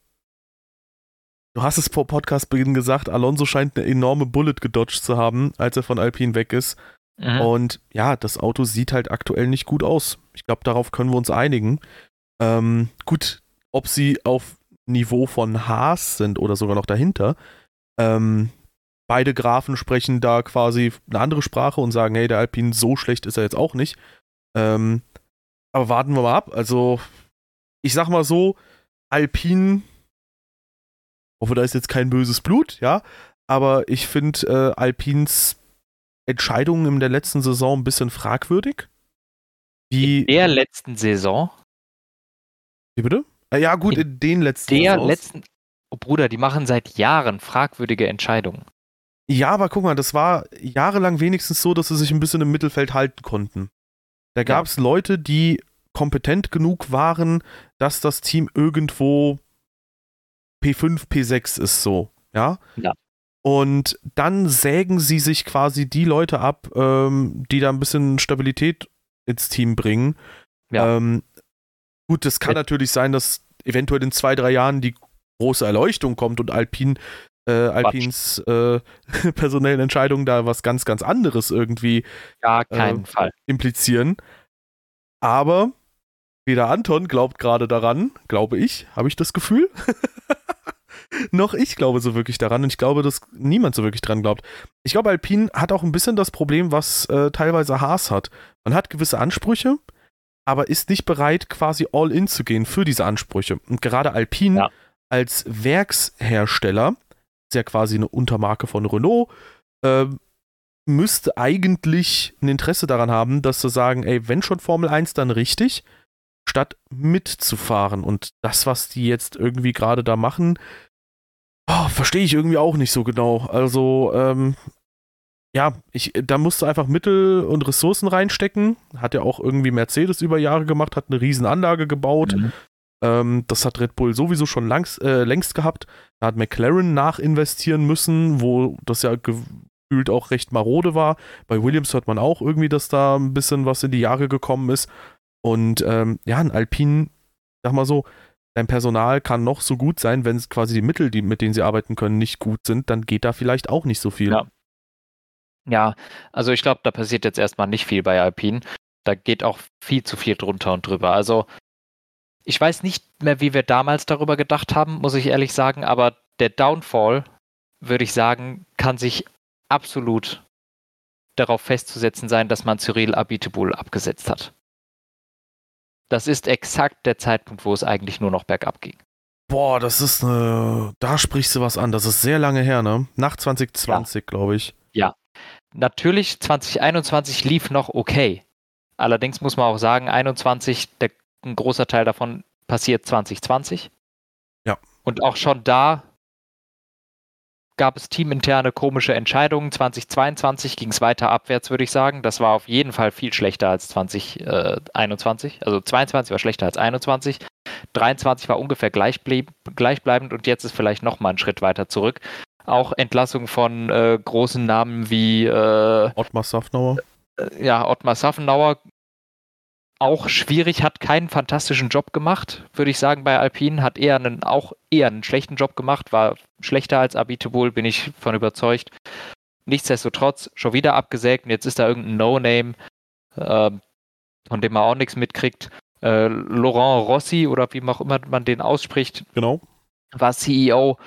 Du hast es vor Podcastbeginn gesagt, Alonso scheint eine enorme Bullet gedodged zu haben, als er von Alpine weg ist. Mhm. Und ja, das Auto sieht halt aktuell nicht gut aus. Ich glaube, darauf können wir uns einigen. Ähm, gut, ob sie auf Niveau von Haas sind oder sogar noch dahinter. Ähm, beide Graphen sprechen da quasi eine andere Sprache und sagen, hey, der Alpine so schlecht ist er jetzt auch nicht. Ähm, aber warten wir mal ab. Also, ich sag mal so, Alpine hoffe, da ist jetzt kein böses Blut, ja. Aber ich finde äh, Alpins Entscheidungen in der letzten Saison ein bisschen fragwürdig. Wie, in der letzten Saison? Wie bitte? Äh, ja, gut, in, in den letzten Der Saisons. letzten. Oh Bruder, die machen seit Jahren fragwürdige Entscheidungen. Ja, aber guck mal, das war jahrelang wenigstens so, dass sie sich ein bisschen im Mittelfeld halten konnten. Da gab es ja. Leute, die kompetent genug waren, dass das Team irgendwo P5, P6 ist so, ja? Ja. Und dann sägen sie sich quasi die Leute ab, ähm, die da ein bisschen Stabilität ins Team bringen. Ja. Ähm, gut, das kann Ja. natürlich sein, dass eventuell in zwei, drei Jahren die große Erleuchtung kommt und Alpin, äh, Alpins äh, personellen Entscheidungen da was ganz, ganz anderes irgendwie Gar keinen Äh, Fall. implizieren. Aber weder Anton glaubt gerade daran, glaube ich, habe ich das Gefühl. noch ich glaube so wirklich daran und ich glaube, dass niemand so wirklich dran glaubt. Ich glaube, Alpine hat auch ein bisschen das Problem, was äh, teilweise Haas hat. Man hat gewisse Ansprüche, aber ist nicht bereit, quasi all in zu gehen für diese Ansprüche. Und gerade Alpine Ja. als Werkshersteller, ist ja quasi eine Untermarke von Renault, ähm, müsste eigentlich ein Interesse daran haben, dass zu sagen, ey, wenn schon Formel 1, dann richtig, statt mitzufahren. Und das, was die jetzt irgendwie gerade da machen, oh, verstehe ich irgendwie auch nicht so genau. Also, ähm, ja, ich, da musst du einfach Mittel und Ressourcen reinstecken. Hat ja auch irgendwie Mercedes über Jahre gemacht, hat eine riesen Anlage gebaut. Mhm. Ähm, das hat Red Bull sowieso schon langs, äh, längst gehabt. Da hat McLaren nachinvestieren müssen, wo das ja gefühlt auch recht marode war. Bei Williams hört man auch irgendwie, dass da ein bisschen was in die Jahre gekommen ist. Und ähm, ja, ein Alpine, sag mal so, dein Personal kann noch so gut sein, wenn es quasi die Mittel, die, mit denen sie arbeiten können, nicht gut sind, dann geht da vielleicht auch nicht so viel. Ja. Ja, also ich glaube, da passiert jetzt erstmal nicht viel bei Alpine. Da geht auch viel zu viel drunter und drüber. Also ich weiß nicht mehr, wie wir damals darüber gedacht haben, muss ich ehrlich sagen, aber der Downfall, würde ich sagen, kann sich absolut darauf festzusetzen sein, dass man Cyril Abiteboul abgesetzt hat. Das ist exakt der Zeitpunkt, wo es eigentlich nur noch bergab ging. Boah, das ist eine. Da sprichst du was an. Das ist sehr lange her, ne? Nach 2020, glaube ich. Natürlich, 2021 lief noch okay. Allerdings muss man auch sagen, 21, der, ein großer Teil davon passiert 2020. Ja. Und auch schon da gab es teaminterne komische Entscheidungen. 2022 ging es weiter abwärts, würde ich sagen. Das war auf jeden Fall viel schlechter als 2021. Also 22 war schlechter als 21. 23 war ungefähr gleichbleibend und jetzt ist vielleicht noch mal ein Schritt weiter zurück. Auch Entlassung von äh, großen Namen wie äh, Ottmar Safnauer. äh, ja, Ottmar Saffenauer auch schwierig, hat keinen fantastischen Job gemacht, würde ich sagen, bei Alpine, hat eher einen, auch eher einen schlechten Job gemacht, war schlechter als Abiteboul, bin ich von überzeugt. Nichtsdestotrotz schon wieder abgesägt und jetzt ist da irgendein No-Name, äh, von dem man auch nichts mitkriegt. Äh, Laurent Rossi oder wie auch immer man den ausspricht, Genau. war CEO,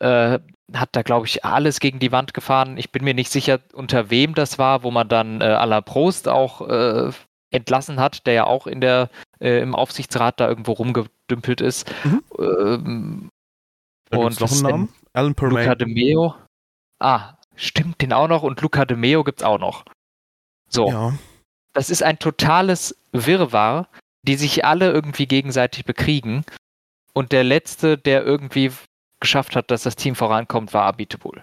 äh, hat da, glaube ich, alles gegen die Wand gefahren. Ich bin mir nicht sicher, unter wem das war, wo man dann äh, Alain Prost auch äh, entlassen hat, der ja auch in der, äh, im Aufsichtsrat da irgendwo rumgedümpelt ist. Mhm. Ähm, Und gibt's noch was einen denn? Namen. Alan Luca Permane. de Meo. Ah, stimmt, den auch noch. Und Luca de Meo gibt es auch noch. So, Ja. das ist ein totales Wirrwarr, die sich alle irgendwie gegenseitig bekriegen. Und der letzte, der irgendwie geschafft hat, dass das Team vorankommt, war Abiteboul.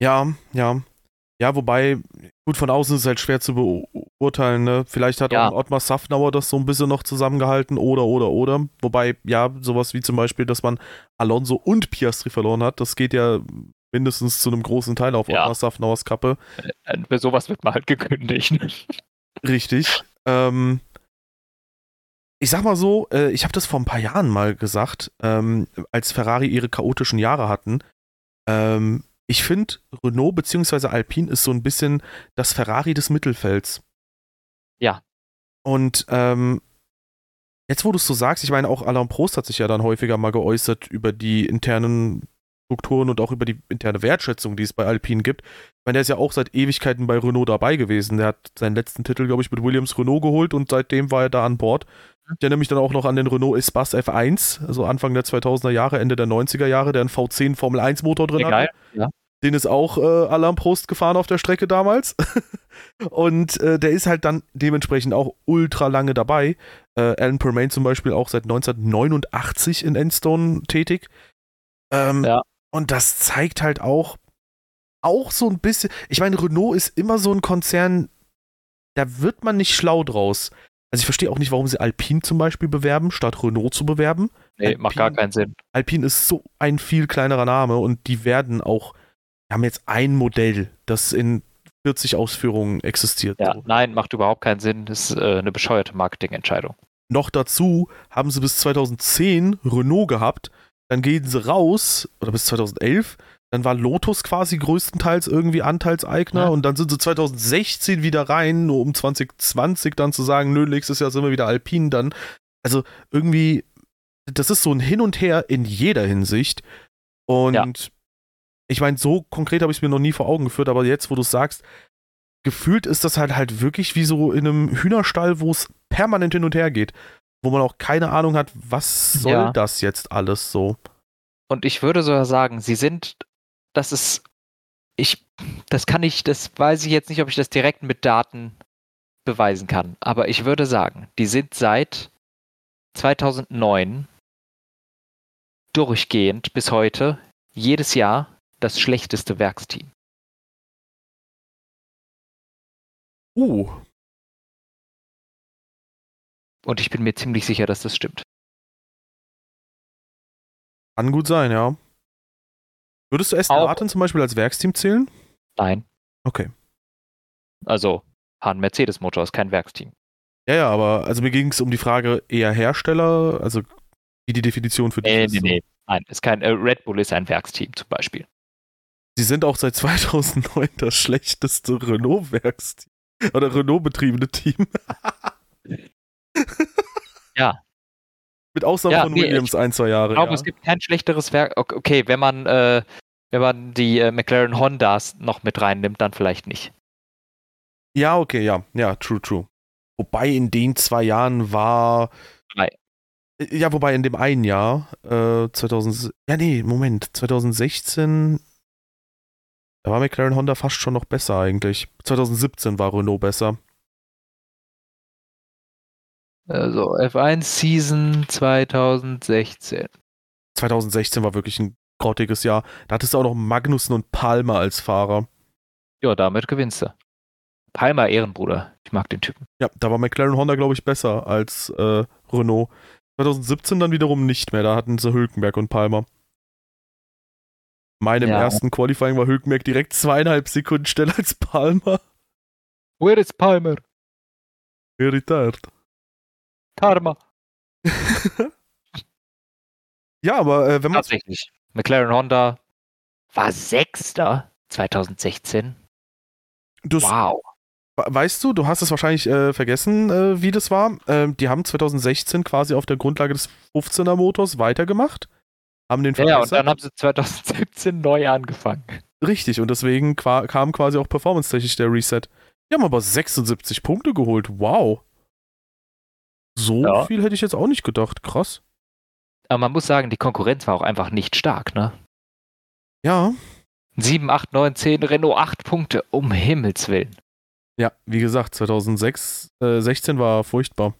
Ja, ja. Ja, wobei, gut, von außen ist es halt schwer zu beurteilen, ne? Vielleicht hat Ja. auch Ottmar Safnauer das so ein bisschen noch zusammengehalten oder, oder, oder. Wobei, ja, sowas wie zum Beispiel, dass man Alonso und Piastri verloren hat, das geht ja mindestens zu einem großen Teil auf Ja. Ottmar Safnauers Kappe. Äh, Für sowas wird man halt gekündigt. Richtig. Ähm, ich sag mal so, äh, ich habe das vor ein paar Jahren mal gesagt, ähm, als Ferrari ihre chaotischen Jahre hatten. Ähm, ich finde, Renault bzw. Alpine ist so ein bisschen das Ferrari des Mittelfelds. Ja. Und ähm, jetzt, wo du es so sagst, ich meine, auch Alain Prost hat sich ja dann häufiger mal geäußert über die internen Strukturen und auch über die interne Wertschätzung, die es bei Alpine gibt. Ich meine, der ist ja auch seit Ewigkeiten bei Renault dabei gewesen. Der hat seinen letzten Titel, glaube ich, mit Williams Renault geholt und seitdem war er da an Bord. Ich erinnere mich dann auch noch an den Renault Espace F1, also Anfang der 2000er Jahre, Ende der 90er Jahre, der einen V10 Formel 1 Motor drin Egal. hatte. Ja. Den ist auch äh, Alain Prost gefahren auf der Strecke damals. und äh, der ist halt dann dementsprechend auch ultra lange dabei. Äh, Alan Permain zum Beispiel auch seit 1989 in Enstone tätig. Ähm, Ja. Und das zeigt halt auch, auch so ein bisschen, ich meine, Renault ist immer so ein Konzern, da wird man nicht schlau draus. Also ich verstehe auch nicht, warum sie Alpine zum Beispiel bewerben, statt Renault zu bewerben. Nee, Alpine, macht gar keinen Sinn. Alpine ist so ein viel kleinerer Name und die werden auch, wir haben jetzt ein Modell, das in 40 Ausführungen existiert. Ja, so. nein, macht überhaupt keinen Sinn. Das ist äh, eine bescheuerte Marketingentscheidung. Noch dazu haben sie bis 2010 Renault gehabt, dann gehen sie raus, oder bis 2011, dann war Lotus quasi größtenteils irgendwie Anteilseigner Ja. und dann sind sie 2016 wieder rein, nur um 2020 dann zu sagen, nö, nächstes Jahr sind wir wieder Alpine dann. Also irgendwie, das ist so ein Hin und Her in jeder Hinsicht. Und Ja. Ich meine, so konkret habe ich es mir noch nie vor Augen geführt, aber jetzt, wo du es sagst, gefühlt ist das halt halt wirklich wie so in einem Hühnerstall, wo es permanent hin und her geht, wo man auch keine Ahnung hat, was soll Ja. das jetzt alles so. Und ich würde sogar sagen, sie sind, das ist, ich, das kann ich, das weiß ich jetzt nicht, ob ich das direkt mit Daten beweisen kann. Aber ich würde sagen, die sind seit 2009 durchgehend bis heute jedes Jahr das schlechteste Werksteam. Uh, Und ich bin mir ziemlich sicher, dass das stimmt. kann gut sein, ja. Würdest du Aston Martin zum Beispiel als Werksteam zählen? Nein. Okay. Also, Hahn Mercedes Motor ist kein Werksteam. Ja, ja, aber also mir ging es um die Frage eher Hersteller, also wie die Definition für dich Nee, ist. nee, nee. Nein, ist kein, äh, Red Bull ist ein Werksteam zum Beispiel. Sie sind auch seit 2009 das schlechteste Renault-Werksteam. Oder Renault-betriebene Team. Ja. Mit Ausnahme Ja, von nee, Williams ein, zwei Jahre. Ich glaube, ja. es gibt kein schlechteres Werk. ok- Okay, wenn man, äh, wenn man die äh, McLaren Hondas noch mit reinnimmt, dann vielleicht nicht. ja, okay, ja. Ja, true, true. Wobei in den zwei Jahren war. Drei. Ja, wobei in dem einen Jahr, äh, 2000. Ja, nee, Moment. 2016. Da war McLaren Honda fast schon noch besser eigentlich. 2017 war Renault besser. Also F1 Season 2016. 2016 war wirklich ein grottiges Jahr. Da hattest du auch noch Magnussen und Palmer als Fahrer. Ja, damit gewinnst du. Palmer Ehrenbruder. Ich mag den Typen. Ja, da war McLaren Honda, glaube ich, besser als äh, Renault. 2017 dann wiederum nicht mehr. Da hatten sie Hülkenberg und Palmer. Meinem Ja. ersten Qualifying war Hülkenberg direkt zweieinhalb Sekunden schneller als Palmer. Where is Palmer? Irritiert. Karma. Ja, aber äh, wenn man Tatsächlich. McLaren Honda war Sechster 2016. das, Wow. weißt du, du hast es wahrscheinlich äh, vergessen, äh, wie das war. Ähm, die haben 2016 quasi auf der Grundlage des 15er Motors weitergemacht. Haben den Ja, ja, und dann haben sie 2017 neu angefangen. Richtig, und deswegen kam quasi auch performance-technisch der Reset. Die haben aber 76 Punkte geholt. Wow. So Ja. viel hätte ich jetzt auch nicht gedacht. Krass. Aber man muss sagen, die Konkurrenz war auch einfach nicht stark, ne? Ja. 7, 8, 9, 10, Renault 8 Punkte, um Himmels Willen. Ja, wie gesagt, 2006, äh, 16 war furchtbar.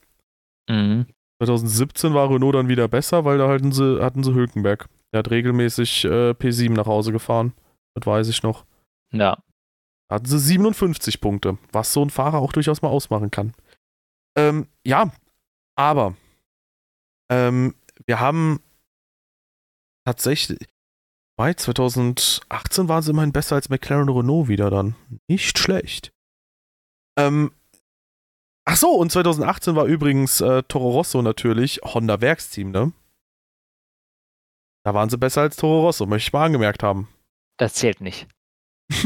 Mhm. 2017 war Renault dann wieder besser, weil da hatten sie, hatten sie Hülkenberg. Der hat regelmäßig äh, P7 nach Hause gefahren. Das weiß ich noch. Ja. Da hatten sie 57 Punkte, was so ein Fahrer auch durchaus mal ausmachen kann. Ähm, ja, aber ähm, wir haben tatsächlich bei 2018 waren sie immerhin besser als McLaren und Renault wieder dann. Nicht schlecht. Ähm, ach so, und 2018 war übrigens äh, Toro Rosso natürlich Honda Werksteam, ne? Da waren sie besser als Toro Rosso, möchte ich mal angemerkt haben. Das zählt nicht.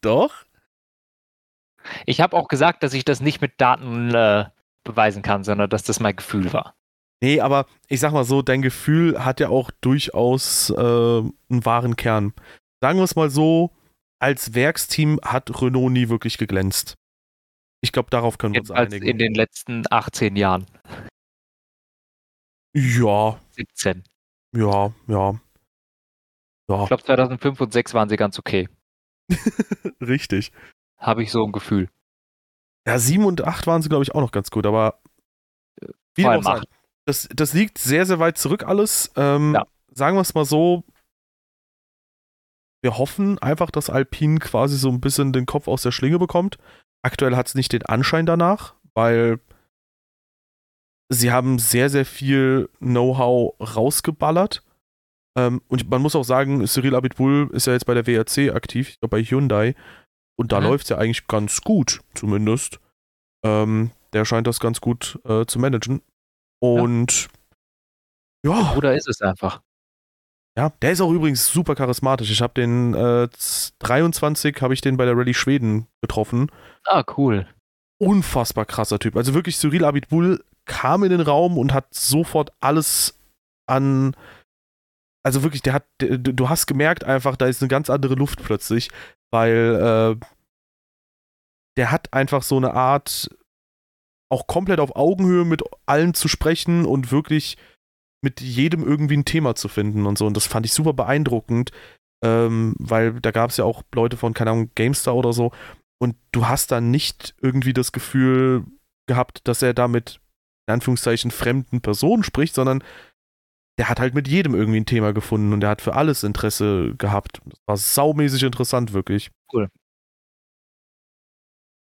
Doch? Ich habe auch gesagt, dass ich das nicht mit Daten äh, beweisen kann, sondern dass das mein Gefühl war. Nee, aber ich sag mal so, dein Gefühl hat ja auch durchaus äh, einen wahren Kern. Sagen wir es mal so, als Werksteam hat Renault nie wirklich geglänzt. Ich glaube, darauf können wir uns einigen. in den letzten 18 Jahren. ja, 17. ja, ja. Ja, Ich glaube, 2005 und 2006 waren sie ganz okay. richtig. Habe ich so ein Gefühl. Ja, 7 und 8 waren sie, glaube ich, auch noch ganz gut, aber wie Vor allem auch sei, acht. das, das liegt sehr, sehr weit zurück alles. Ähm, Ja. Sagen wir es mal so, wir hoffen einfach, dass Alpine quasi so ein bisschen den Kopf aus der Schlinge bekommt. Aktuell hat es nicht den Anschein danach, weil sie haben sehr, sehr viel Know-how rausgeballert. Ähm, und man muss auch sagen, Cyril Abitbul ist ja jetzt bei der WRC aktiv, ich glaube bei Hyundai. Und da mhm. läuft es ja eigentlich ganz gut, zumindest. Ähm, der scheint das ganz gut äh, zu managen. Und ja. Oder ist es einfach. Ja, der ist auch übrigens super charismatisch. Ich habe den äh, 23 habe ich den bei der Rallye Schweden getroffen. Ah, cool. Unfassbar krasser Typ. Also wirklich Cyril Abitbul kam in den Raum und hat sofort alles an also wirklich, der hat, du hast gemerkt einfach, da ist eine ganz andere Luft plötzlich, weil äh, der hat einfach so eine Art, auch komplett auf Augenhöhe mit allen zu sprechen und wirklich mit jedem irgendwie ein Thema zu finden und so. Und das fand ich super beeindruckend, ähm, weil da gab es ja auch Leute von, keine Ahnung, GameStar oder so. Und du hast dann nicht irgendwie das Gefühl gehabt, dass er da mit, in Anführungszeichen, fremden Personen spricht, sondern der hat halt mit jedem irgendwie ein Thema gefunden und der hat für alles Interesse gehabt. Das war saumäßig interessant, wirklich. Cool.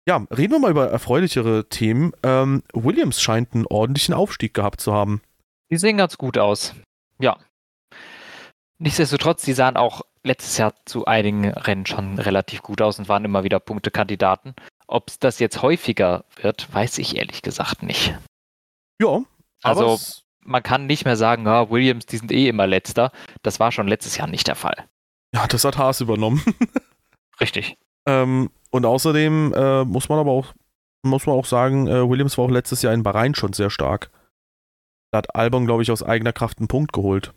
Ja, reden wir mal über erfreulichere Themen. Ähm, Williams scheint einen ordentlichen Aufstieg gehabt zu haben. Die sehen ganz gut aus. Ja. Nichtsdestotrotz, die sahen auch letztes Jahr zu einigen Rennen schon relativ gut aus und waren immer wieder Punktekandidaten. Ob es das jetzt häufiger wird, weiß ich ehrlich gesagt nicht. Ja, also man kann nicht mehr sagen, ja, Williams, die sind eh immer letzter. Das war schon letztes Jahr nicht der Fall. Ja, das hat Haas übernommen. Richtig. Ähm, und außerdem äh, muss man aber auch, muss man auch sagen, äh, Williams war auch letztes Jahr in Bahrain schon sehr stark. Da hat Albon, glaube ich, aus eigener Kraft einen Punkt geholt.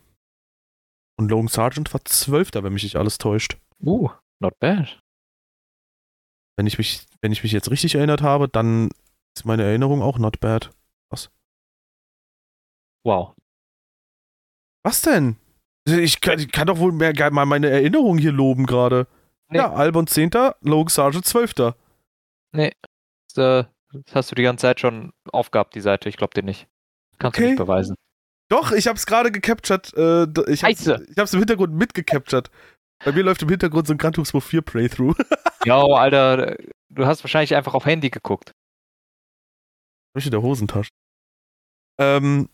Und Logan Sargent war Zwölfter, wenn mich nicht alles täuscht. Uh, not bad. Wenn ich mich, wenn ich mich jetzt richtig erinnert habe, dann ist meine Erinnerung auch not bad. Was? Wow. Was denn? Ich kann, ich kann doch wohl mehr, mal meine Erinnerung hier loben gerade. Nee. Ja, Albon 10., Logan Sargent 12. Nee. Das, äh, das hast du die ganze Zeit schon aufgehabt, die Seite. Ich glaube dir nicht. Kannst okay. du nicht beweisen. Doch, ich hab's gerade gecaptured. Äh, ich, hab's, ich hab's im Hintergrund mitgecaptured. Bei mir läuft im Hintergrund so ein Gran Turismo 4 Playthrough. ja, Alter, du hast wahrscheinlich einfach auf Handy geguckt. in der Hosentasche. Ähm,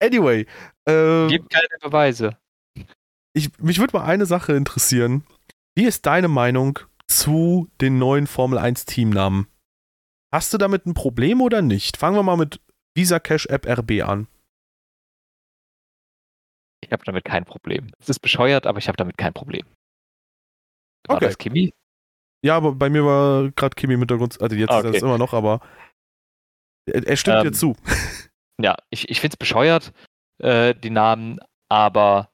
Anyway. Äh, Gibt keine Beweise. Ich, mich würde mal eine Sache interessieren. Wie ist deine Meinung zu den neuen Formel 1 Teamnamen? Hast du damit ein Problem oder nicht? Fangen wir mal mit Visa Cash App RB an. Ich habe damit kein Problem. Es ist bescheuert, aber ich habe damit kein Problem. War okay. das Kimi? Ja, aber bei mir war gerade Kimi mit der Grund. Also jetzt okay. ist es immer noch, aber er, er stimmt ähm, dir zu. ja, ich, ich finde es bescheuert, äh, die Namen, aber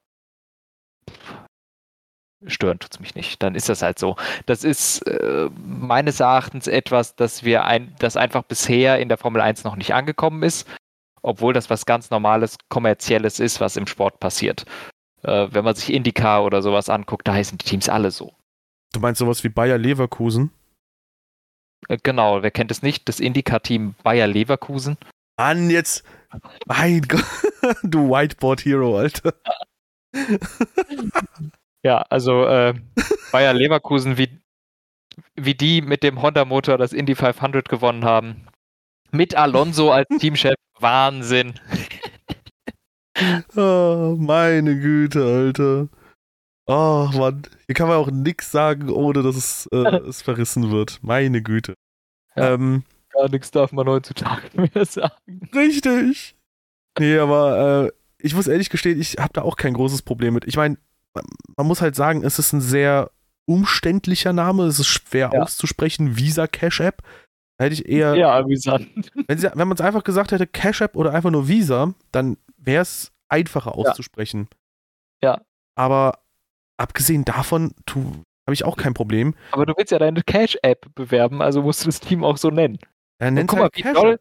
stören tut es mich nicht. Dann ist das halt so. Das ist äh, meines Erachtens etwas, das wir ein, das einfach bisher in der Formel 1 noch nicht angekommen ist, obwohl das was ganz normales, kommerzielles ist, was im Sport passiert. Äh, wenn man sich IndyCar oder sowas anguckt, da heißen die Teams alle so. Du meinst sowas wie Bayer Leverkusen? Äh, genau, wer kennt es nicht? Das IndyCar-Team Bayer Leverkusen. Mann, jetzt. Mein Gott. Du Whiteboard Hero, Alter. Ja, also äh, Bayer Leverkusen, wie, wie die mit dem Honda-Motor das Indy 500 gewonnen haben. Mit Alonso als Teamchef. Wahnsinn. oh, meine Güte, Alter. Oh, Mann. Hier kann man auch nichts sagen, ohne dass es, äh, es verrissen wird. Meine Güte. Ja. Ähm, Gar nichts darf man heutzutage mehr sagen. Richtig. Nee, aber äh, ich muss ehrlich gestehen, ich habe da auch kein großes Problem mit. Ich meine, man muss halt sagen, es ist ein sehr umständlicher Name, es ist schwer ja. auszusprechen, Visa Cash App. Hätte ich eher. Ja, amüsant. Wenn, wenn man es einfach gesagt hätte, Cash App oder einfach nur Visa, dann wäre es einfacher auszusprechen. Ja. Aber abgesehen davon habe ich auch kein Problem. Aber du willst ja deine Cash App bewerben, also musst du das Team auch so nennen. Er nennt guck, halt mal, wie doll,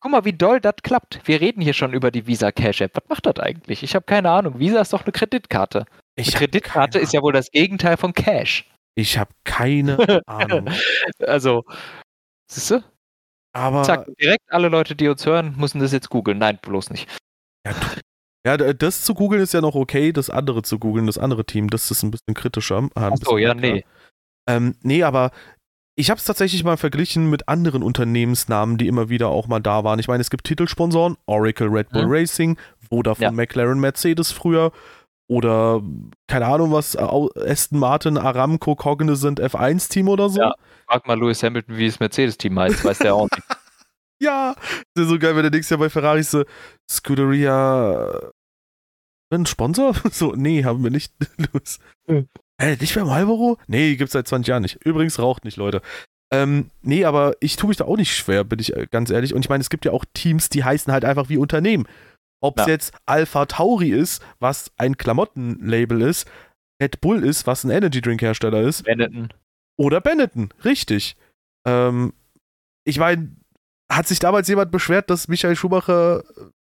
guck mal, wie doll das klappt. Wir reden hier schon über die Visa Cash App. Was macht das eigentlich? Ich habe keine Ahnung. Visa ist doch eine Kreditkarte. Ich Kreditkarte ist ja wohl das Gegenteil von Cash. Ich habe keine Ahnung. also, siehst du? Aber. Zack, direkt alle Leute, die uns hören, müssen das jetzt googeln. Nein, bloß nicht. Ja, ja, das zu googeln ist ja noch okay, das andere zu googeln, das andere Team, das ist ein bisschen kritischer. Äh, ein Ach so, ja, nee. Ähm, nee, aber ich habe es tatsächlich mal verglichen mit anderen Unternehmensnamen, die immer wieder auch mal da waren. Ich meine, es gibt Titelsponsoren, Oracle Red Bull mhm. Racing, Vodafone ja. McLaren Mercedes früher oder keine Ahnung was, Aston Martin, Aramco, Cognizant F1-Team oder so. Ja, frag mal Lewis Hamilton, wie das Mercedes-Team heißt, weiß der auch nicht. ja, das ist so geil, wenn der nächstes Jahr bei Ferrari so Scuderia ein Sponsor? So, nee, haben wir nicht. Hm. Äh, nicht mehr Marlboro? Nee, gibt's seit 20 Jahren nicht. Übrigens raucht nicht, Leute. Ähm, nee, aber ich tue mich da auch nicht schwer, bin ich äh, ganz ehrlich. Und ich meine, es gibt ja auch Teams, die heißen halt einfach wie Unternehmen. Ob es ja. jetzt Alpha Tauri ist, was ein Klamottenlabel ist, Red Bull ist, was ein Energy Drink Hersteller ist. Benetton. Oder Benetton, richtig. Ähm, ich meine, hat sich damals jemand beschwert, dass Michael Schumacher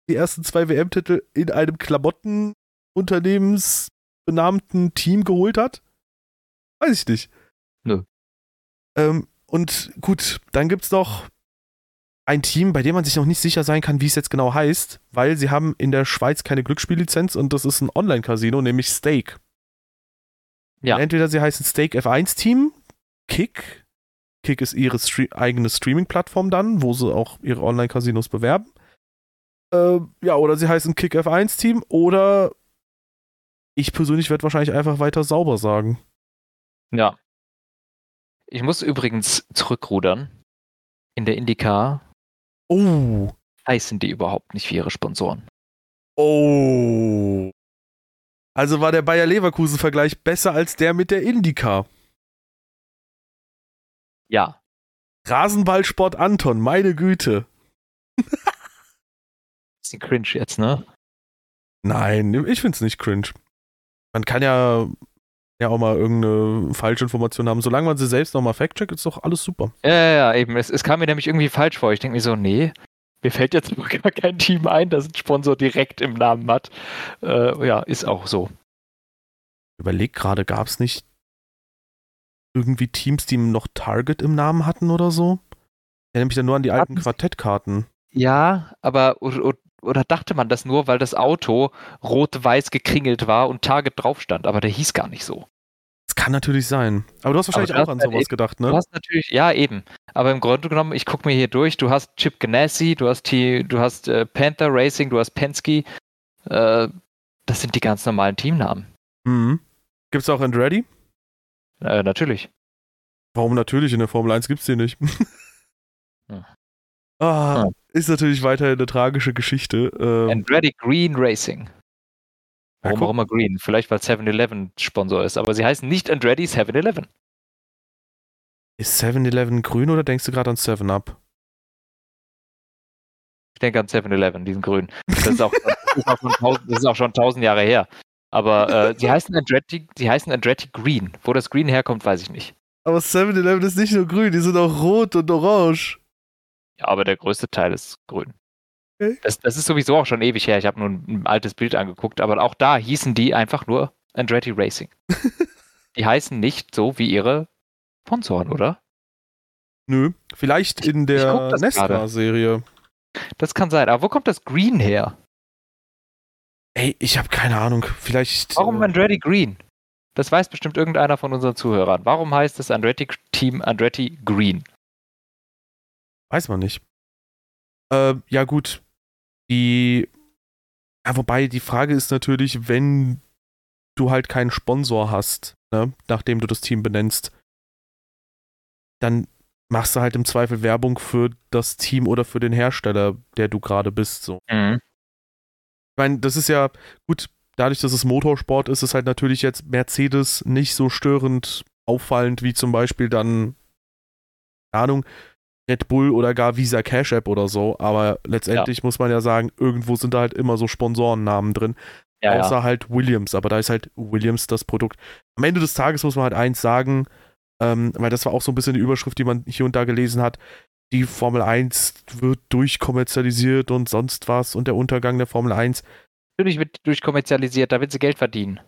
die ersten zwei WM-Titel in einem Klamottenunternehmensbenannten Team geholt hat? Weiß ich nicht. Nö. Ähm, und gut, dann gibt es noch ein Team, bei dem man sich noch nicht sicher sein kann, wie es jetzt genau heißt, weil sie haben in der Schweiz keine Glücksspiellizenz und das ist ein Online-Casino, nämlich Stake. Ja. Entweder sie heißen Stake F1 Team, Kick. Kick ist ihre Stre eigene Streaming-Plattform dann, wo sie auch ihre Online-Casinos bewerben. Äh, ja, oder sie heißen Kick F1 Team oder ich persönlich werde wahrscheinlich einfach weiter sauber sagen. Ja. Ich muss übrigens zurückrudern. In der IndyCar oh. heißen die überhaupt nicht wie ihre Sponsoren. Oh. Also war der Bayer Leverkusen-Vergleich besser als der mit der IndyCar. Ja. Rasenballsport Anton, meine Güte. Bisschen cringe jetzt, ne? Nein, ich find's nicht cringe. Man kann ja, ja auch mal irgendeine falsche Information haben. Solange man sie selbst nochmal fact-checkt, ist doch alles super. Ja, ja, ja, eben. Es, es kam mir nämlich irgendwie falsch vor. Ich denke mir so, nee, mir fällt jetzt gar kein Team ein, das einen Sponsor direkt im Namen hat. Äh, ja, ist auch so. Überleg gerade, gab es nicht irgendwie Teams, die noch Target im Namen hatten oder so? Ich erinnere mich dann nur an die alten Quartettkarten. Ja, aber oder dachte man das nur, weil das Auto rot-weiß gekringelt war und Target drauf stand, aber der hieß gar nicht so. Das kann natürlich sein. Aber du hast wahrscheinlich auch an sowas eben, gedacht, ne? Du hast natürlich, ja, eben. Aber im Grunde genommen, ich gucke mir hier durch, du hast Chip Ganassi, du hast, die, du hast äh, Panther Racing, du hast Penske. Äh, das sind die ganz normalen Teamnamen. Mhm. Gibt's auch Andretti? Äh, natürlich. Warum natürlich? In der Formel 1 gibt's die nicht. hm. Ah, hm. ist natürlich weiterhin eine tragische Geschichte. Ähm, Andretti Green Racing. Warum ja, auch immer Green? Vielleicht weil 7-Eleven Sponsor ist, aber sie heißen nicht Andretti 7-Eleven. Ist 7-Eleven grün oder denkst du gerade an 7-Up? Ich denke an 7-Eleven, diesen grün. Das ist, auch, das, ist auch tausend, das ist auch schon tausend Jahre her. Aber äh, sie, heißen Andretti, sie heißen Andretti Green. Wo das Green herkommt, weiß ich nicht. Aber 7-Eleven ist nicht nur grün, die sind auch rot und orange. Ja, aber der größte Teil ist grün. Okay. Das, das ist sowieso auch schon ewig her. Ich habe nur ein, altes Bild angeguckt, aber auch da hießen die einfach nur Andretti Racing. die heißen nicht so wie ihre Sponsoren, oder? Nö, vielleicht in der Nesca-Serie. Das kann sein, aber wo kommt das Green her? Ey, ich habe keine Ahnung. Vielleicht. Warum äh, Andretti Green? Das weiß bestimmt irgendeiner von unseren Zuhörern. Warum heißt das Andretti Team Andretti Green? Weiß man nicht. Äh, ja, gut. Die. Ja, wobei die Frage ist natürlich, wenn du halt keinen Sponsor hast, ne, nachdem du das Team benennst, dann machst du halt im Zweifel Werbung für das Team oder für den Hersteller, der du gerade bist. So. Mhm. Ich meine, das ist ja gut, dadurch, dass es Motorsport ist, ist halt natürlich jetzt Mercedes nicht so störend auffallend wie zum Beispiel dann, keine Ahnung, Red Bull oder gar Visa Cash App oder so, aber letztendlich ja. muss man ja sagen, irgendwo sind da halt immer so Sponsorennamen drin. Ja, außer ja. halt Williams, aber da ist halt Williams das Produkt. Am Ende des Tages muss man halt eins sagen, ähm, weil das war auch so ein bisschen die Überschrift, die man hier und da gelesen hat. Die Formel 1 wird durchkommerzialisiert und sonst was und der Untergang der Formel 1. Natürlich wird durchkommerzialisiert, da wird sie Geld verdienen.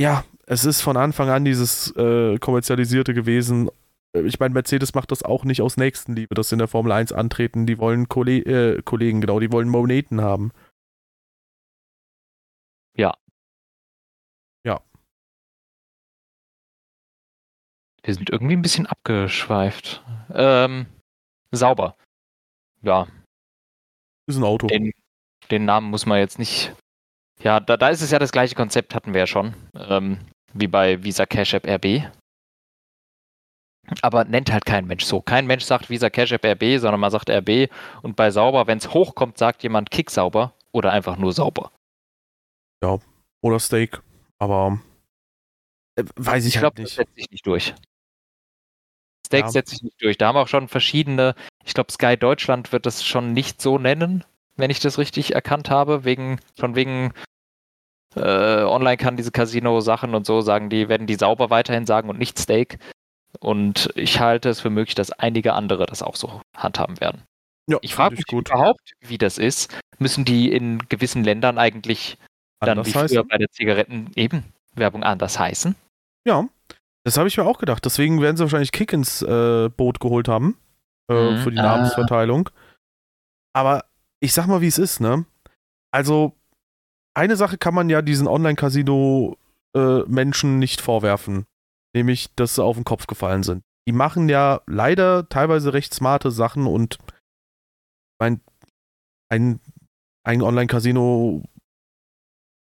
Ja, es ist von Anfang an dieses äh, kommerzialisierte gewesen ich meine, Mercedes macht das auch nicht aus Nächstenliebe, dass sie in der Formel 1 antreten. Die wollen Kolle äh, Kollegen, genau, die wollen Moneten haben. Ja. Ja. Wir sind irgendwie ein bisschen abgeschweift. Ähm, sauber. Ja. Ist ein Auto. Den, den Namen muss man jetzt nicht. Ja, da, da ist es ja das gleiche Konzept, hatten wir ja schon. Ähm, wie bei Visa Cash App RB. Aber nennt halt kein Mensch so. Kein Mensch sagt Visa Cash App RB, sondern man sagt RB. Und bei sauber, wenn es hochkommt, sagt jemand Kick sauber oder einfach nur sauber. Ja, oder Steak. Aber äh, weiß ich, ich halt glaub, nicht. Das setzt sich nicht durch. Steak ja. setzt sich nicht durch. Da haben wir auch schon verschiedene, ich glaube, Sky Deutschland wird das schon nicht so nennen, wenn ich das richtig erkannt habe, wegen, schon wegen äh, online kann diese Casino-Sachen und so sagen, die werden die sauber weiterhin sagen und nicht Steak. Und ich halte es für möglich, dass einige andere das auch so handhaben werden. Ja, ich frage mich gut. überhaupt, wie das ist. Müssen die in gewissen Ländern eigentlich dann wie früher bei der Zigaretten eben Werbung anders heißen? Ja, das habe ich mir auch gedacht. Deswegen werden sie wahrscheinlich Kick ins äh, Boot geholt haben äh, mhm. für die ah. Namensverteilung. Aber ich sag mal, wie es ist, ne? Also, eine Sache kann man ja diesen Online-Casino-Menschen äh, nicht vorwerfen nämlich, dass sie auf den Kopf gefallen sind. Die machen ja leider teilweise recht smarte Sachen und mein, ein, ein Online-Casino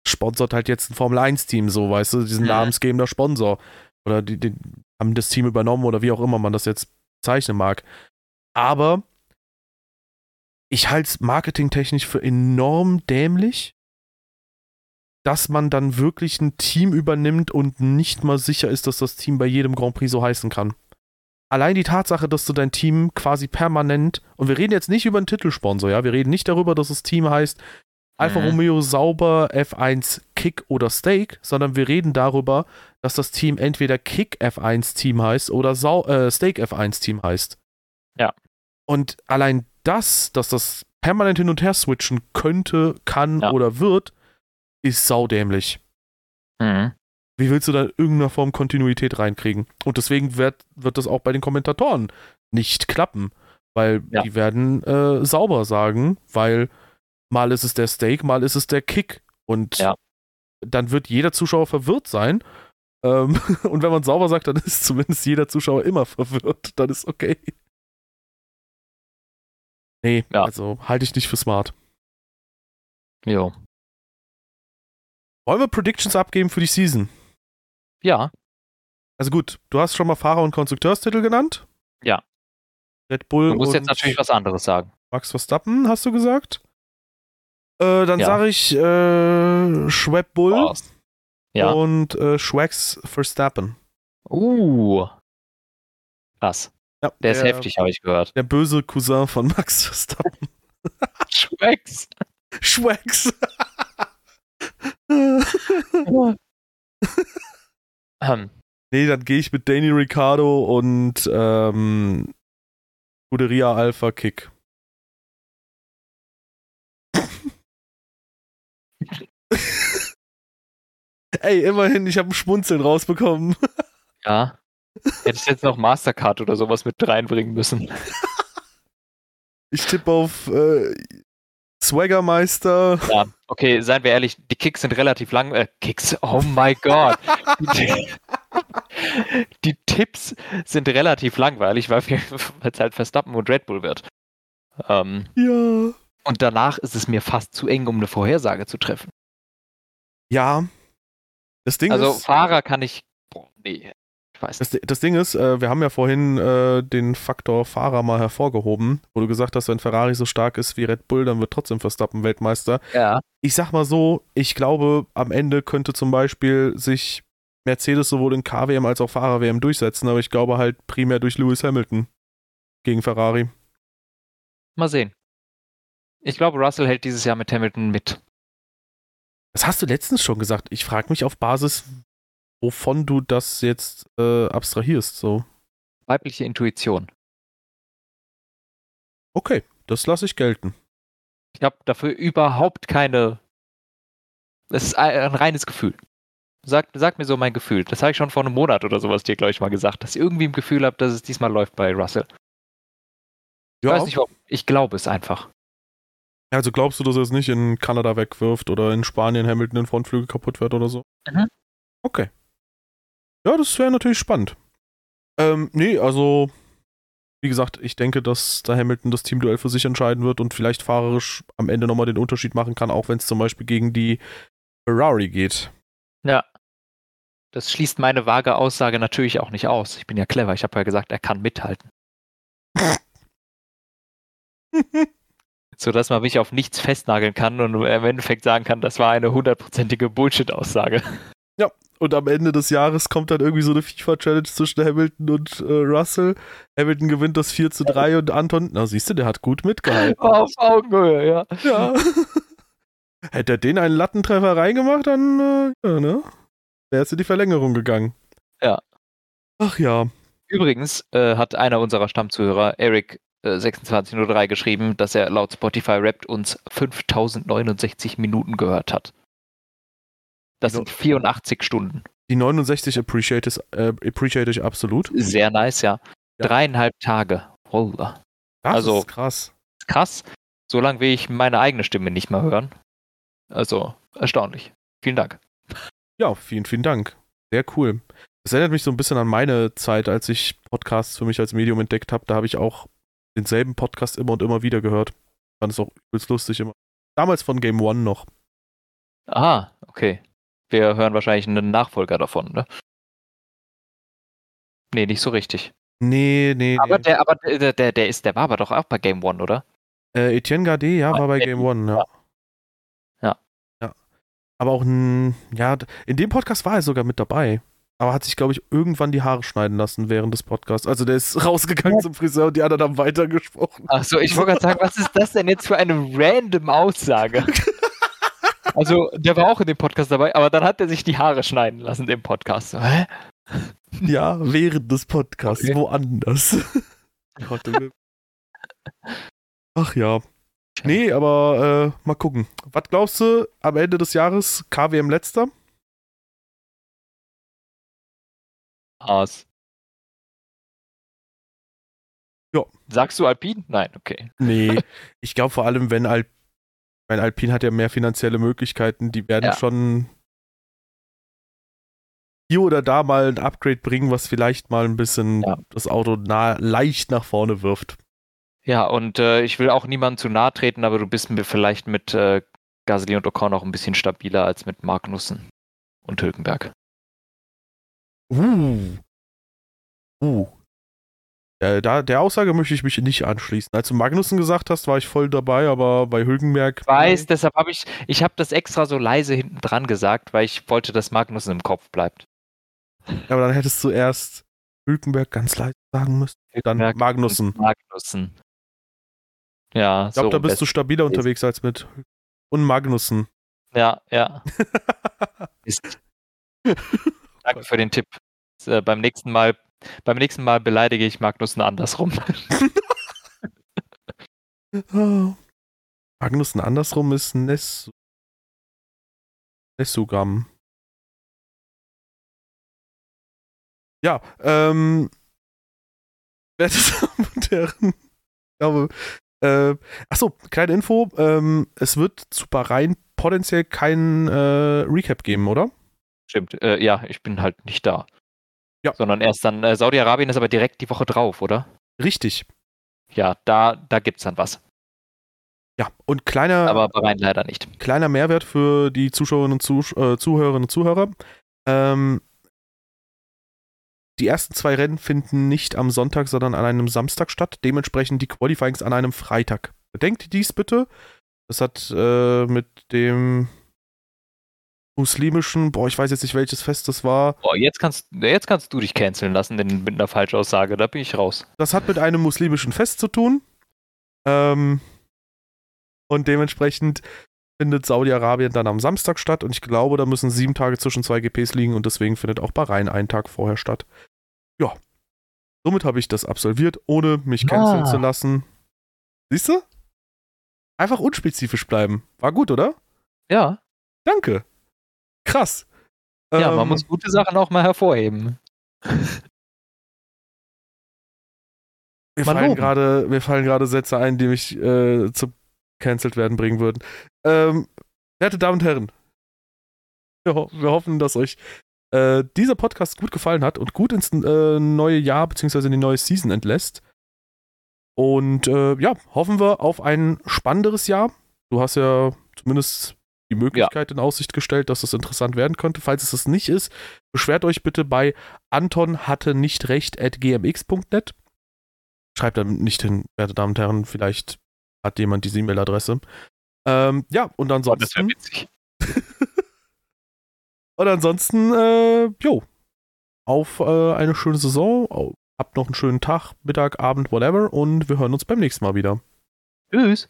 sponsert halt jetzt ein Formel-1-Team, so, weißt du, diesen ja. namensgebender Sponsor. Oder die, die haben das Team übernommen oder wie auch immer man das jetzt zeichnen mag. Aber ich halte es marketingtechnisch für enorm dämlich, dass man dann wirklich ein Team übernimmt und nicht mal sicher ist, dass das Team bei jedem Grand Prix so heißen kann. Allein die Tatsache, dass du dein Team quasi permanent, und wir reden jetzt nicht über einen Titelsponsor, ja, wir reden nicht darüber, dass das Team heißt Alfa mhm. Romeo Sauber F1 Kick oder Steak, sondern wir reden darüber, dass das Team entweder Kick F1 Team heißt oder Sau äh, Steak F1 Team heißt. Ja. Und allein das, dass das permanent hin und her switchen könnte, kann ja. oder wird, ist saudämlich. Mhm. Wie willst du da in irgendeiner Form Kontinuität reinkriegen? Und deswegen wird, wird das auch bei den Kommentatoren nicht klappen, weil ja. die werden äh, sauber sagen, weil mal ist es der Steak, mal ist es der Kick. Und ja. dann wird jeder Zuschauer verwirrt sein. Ähm, und wenn man sauber sagt, dann ist zumindest jeder Zuschauer immer verwirrt. Dann ist okay. Nee, ja. also halte ich nicht für smart. Jo. Wollen wir Predictions abgeben für die Season? Ja. Also gut, du hast schon mal Fahrer- und Konstrukteurstitel genannt. Ja. Red Bull. Du musst jetzt natürlich was anderes sagen. Max Verstappen, hast du gesagt? Äh, dann ja. sage ich äh, Schweb Bull oh. ja. und äh, Schwex Verstappen. Uh. Krass. Ja, der, der ist heftig, habe ich gehört. Der böse Cousin von Max Verstappen. Schwex. Schwex. ähm. Nee, dann gehe ich mit Danny Ricciardo und ähm, Scuderia Alpha Kick. Ey, immerhin, ich habe ein Schmunzeln rausbekommen. ja. Hättest jetzt noch Mastercard oder sowas mit reinbringen müssen. Ich tippe auf äh, Swaggermeister. Ja, okay, seien wir ehrlich, die Kicks sind relativ lang. Äh, Kicks, oh my god. die, die, Tipps sind relativ langweilig, weil es halt Verstappen und Red Bull wird. Ähm, ja. Und danach ist es mir fast zu eng, um eine Vorhersage zu treffen. Ja. Das Ding also ist, Fahrer kann ich. Boah, nee, weiß. Das, das Ding ist, äh, wir haben ja vorhin äh, den Faktor Fahrer mal hervorgehoben, wo du gesagt hast, wenn Ferrari so stark ist wie Red Bull, dann wird trotzdem Verstappen Weltmeister. Ja. Ich sag mal so, ich glaube, am Ende könnte zum Beispiel sich Mercedes sowohl in KWM als auch Fahrer-WM durchsetzen, aber ich glaube halt primär durch Lewis Hamilton gegen Ferrari. Mal sehen. Ich glaube, Russell hält dieses Jahr mit Hamilton mit. Das hast du letztens schon gesagt. Ich frage mich auf Basis wovon du das jetzt äh, abstrahierst, so. Weibliche Intuition. Okay, das lasse ich gelten. Ich habe dafür überhaupt keine. Es ist ein reines Gefühl. Sag, sag mir so mein Gefühl. Das habe ich schon vor einem Monat oder sowas dir, glaube ich, mal gesagt, dass ich irgendwie im Gefühl habe, dass es diesmal läuft bei Russell. Ich ja. weiß nicht, warum. Ich glaube es einfach. Also glaubst du, dass er es nicht in Kanada wegwirft oder in Spanien Hamilton den Frontflügel kaputt wird oder so? Mhm. Okay. Ja, das wäre natürlich spannend. Ähm, nee, also wie gesagt, ich denke, dass da Hamilton das Teamduell für sich entscheiden wird und vielleicht fahrerisch am Ende nochmal den Unterschied machen kann, auch wenn es zum Beispiel gegen die Ferrari geht. Ja. Das schließt meine vage Aussage natürlich auch nicht aus. Ich bin ja clever. Ich habe ja gesagt, er kann mithalten. so dass man mich auf nichts festnageln kann und im Endeffekt sagen kann, das war eine hundertprozentige Bullshit-Aussage. Ja, und am Ende des Jahres kommt dann irgendwie so eine FIFA-Challenge zwischen Hamilton und äh, Russell. Hamilton gewinnt das 4 zu 3 und Anton, na siehst du, der hat gut mitgehalten. Auf Augenhöhe, ja. Ja. Hätte er den einen Lattentreffer reingemacht, dann, äh, ja, ne? Wäre es in die Verlängerung gegangen. Ja. Ach ja. Übrigens äh, hat einer unserer Stammzuhörer, Eric, 2603 geschrieben, dass er laut Spotify Wrapped uns 5069 Minuten gehört hat. Das sind 84 Stunden. Die 69 appreciate, is, äh, appreciate ich absolut. Sehr nice, ja. ja. Dreieinhalb Tage. Holla. Das also, ist krass. Krass. So lange will ich meine eigene Stimme nicht mehr hören. Also, erstaunlich. Vielen Dank. Ja, vielen, vielen Dank. Sehr cool. Das erinnert mich so ein bisschen an meine Zeit, als ich Podcasts für mich als Medium entdeckt habe. Da habe ich auch denselben Podcast immer und immer wieder gehört. Fand es auch übelst lustig immer. Damals von Game One noch. Aha, okay. Wir hören wahrscheinlich einen Nachfolger davon, ne? Nee, nicht so richtig. Nee, nee. Aber nee. der, aber der, der, der ist, der war aber doch auch bei Game One, oder? Äh, Etienne Gardet, ja, war bei Game One, ja. Ja. Ja. Aber auch ein, ja, in dem Podcast war er sogar mit dabei aber hat sich, glaube ich, irgendwann die Haare schneiden lassen während des Podcasts. Also der ist rausgegangen zum Friseur und die anderen haben weitergesprochen. Ach so, ich wollte gerade sagen, was ist das denn jetzt für eine random Aussage? Also, der war auch in dem Podcast dabei, aber dann hat er sich die Haare schneiden lassen im Podcast. Hä? Ja, während des Podcasts, okay. woanders. Ach ja. Nee, aber äh, mal gucken. Was glaubst du am Ende des Jahres KWM letzter? Haas. Ja. Sagst du Alpin? Nein, okay. Nee, ich glaube vor allem, wenn Alp mein Alpin hat ja mehr finanzielle Möglichkeiten, die werden ja. schon hier oder da mal ein Upgrade bringen, was vielleicht mal ein bisschen ja. das Auto nah, leicht nach vorne wirft. Ja, und äh, ich will auch niemandem zu nahe treten, aber du bist mir vielleicht mit äh, Gasly und Ocon auch ein bisschen stabiler als mit Magnussen und Hülkenberg. Uh. Uh. Ja, da, der Aussage möchte ich mich nicht anschließen. Als du Magnussen gesagt hast, war ich voll dabei, aber bei Hülkenberg. Ich weiß, deshalb habe ich, ich habe das extra so leise hinten dran gesagt, weil ich wollte, dass Magnussen im Kopf bleibt. Aber dann hättest du erst Hülkenberg ganz leise sagen müssen. Hülkenberg dann Magnussen. Magnussen. Ja, ich glaube, so da bist du stabiler unterwegs als mit und Magnussen. Ja, ja. Ist. Danke für den Tipp. Äh, beim nächsten Mal, beim nächsten Mal beleidige ich Magnussen andersrum. Magnussen andersrum ist Ness Nessugram. Ja, ähm, und Herren, ich glaube, äh, achso, kleine Info, ähm, es wird zu Bahrain potenziell kein äh, Recap geben, oder? Stimmt, äh, ja, ich bin halt nicht da. Ja. Sondern erst dann, äh, Saudi-Arabien ist aber direkt die Woche drauf, oder? Richtig. Ja, da, da gibt's dann was. Ja, und kleiner. Aber Bahrain leider nicht. Kleiner Mehrwert für die Zuschauerinnen und Zuh äh, Zuhörerinnen und Zuhörer. Ähm, die ersten zwei Rennen finden nicht am Sonntag, sondern an einem Samstag statt. Dementsprechend die Qualifyings an einem Freitag. Bedenkt dies bitte. Das hat äh, mit dem muslimischen, boah, ich weiß jetzt nicht, welches Fest das war. Boah, jetzt kannst, jetzt kannst du dich canceln lassen mit einer Falschaussage, da bin ich raus. Das hat mit einem muslimischen Fest zu tun. Ähm, und dementsprechend findet Saudi-Arabien dann am Samstag statt und ich glaube, da müssen sieben Tage zwischen zwei GPs liegen und deswegen findet auch Bahrain einen Tag vorher statt. Ja. Somit habe ich das absolviert, ohne mich canceln ah. zu lassen. Siehst du? Einfach unspezifisch bleiben. War gut, oder? Ja. Danke. Krass. Ja, ähm, man muss gute Sachen auch mal hervorheben. Mir fallen, grade, mir fallen gerade Sätze ein, die mich äh, zu cancelled werden bringen würden. Ähm, werte Damen und Herren, wir, ho wir hoffen, dass euch äh, dieser Podcast gut gefallen hat und gut ins äh, neue Jahr bzw. in die neue Season entlässt. Und äh, ja, hoffen wir auf ein spannenderes Jahr. Du hast ja zumindest die Möglichkeit ja. in Aussicht gestellt, dass es interessant werden könnte. Falls es das nicht ist, beschwert euch bitte bei Anton hatte nicht recht at gmx.net. Schreibt da nicht hin, werte Damen und Herren, vielleicht hat jemand diese E-Mail-Adresse. Ähm, ja, und ansonsten. Oh, das witzig. und ansonsten, äh, jo, auf äh, eine schöne Saison. Habt noch einen schönen Tag, Mittag, Abend, whatever. Und wir hören uns beim nächsten Mal wieder. Tschüss.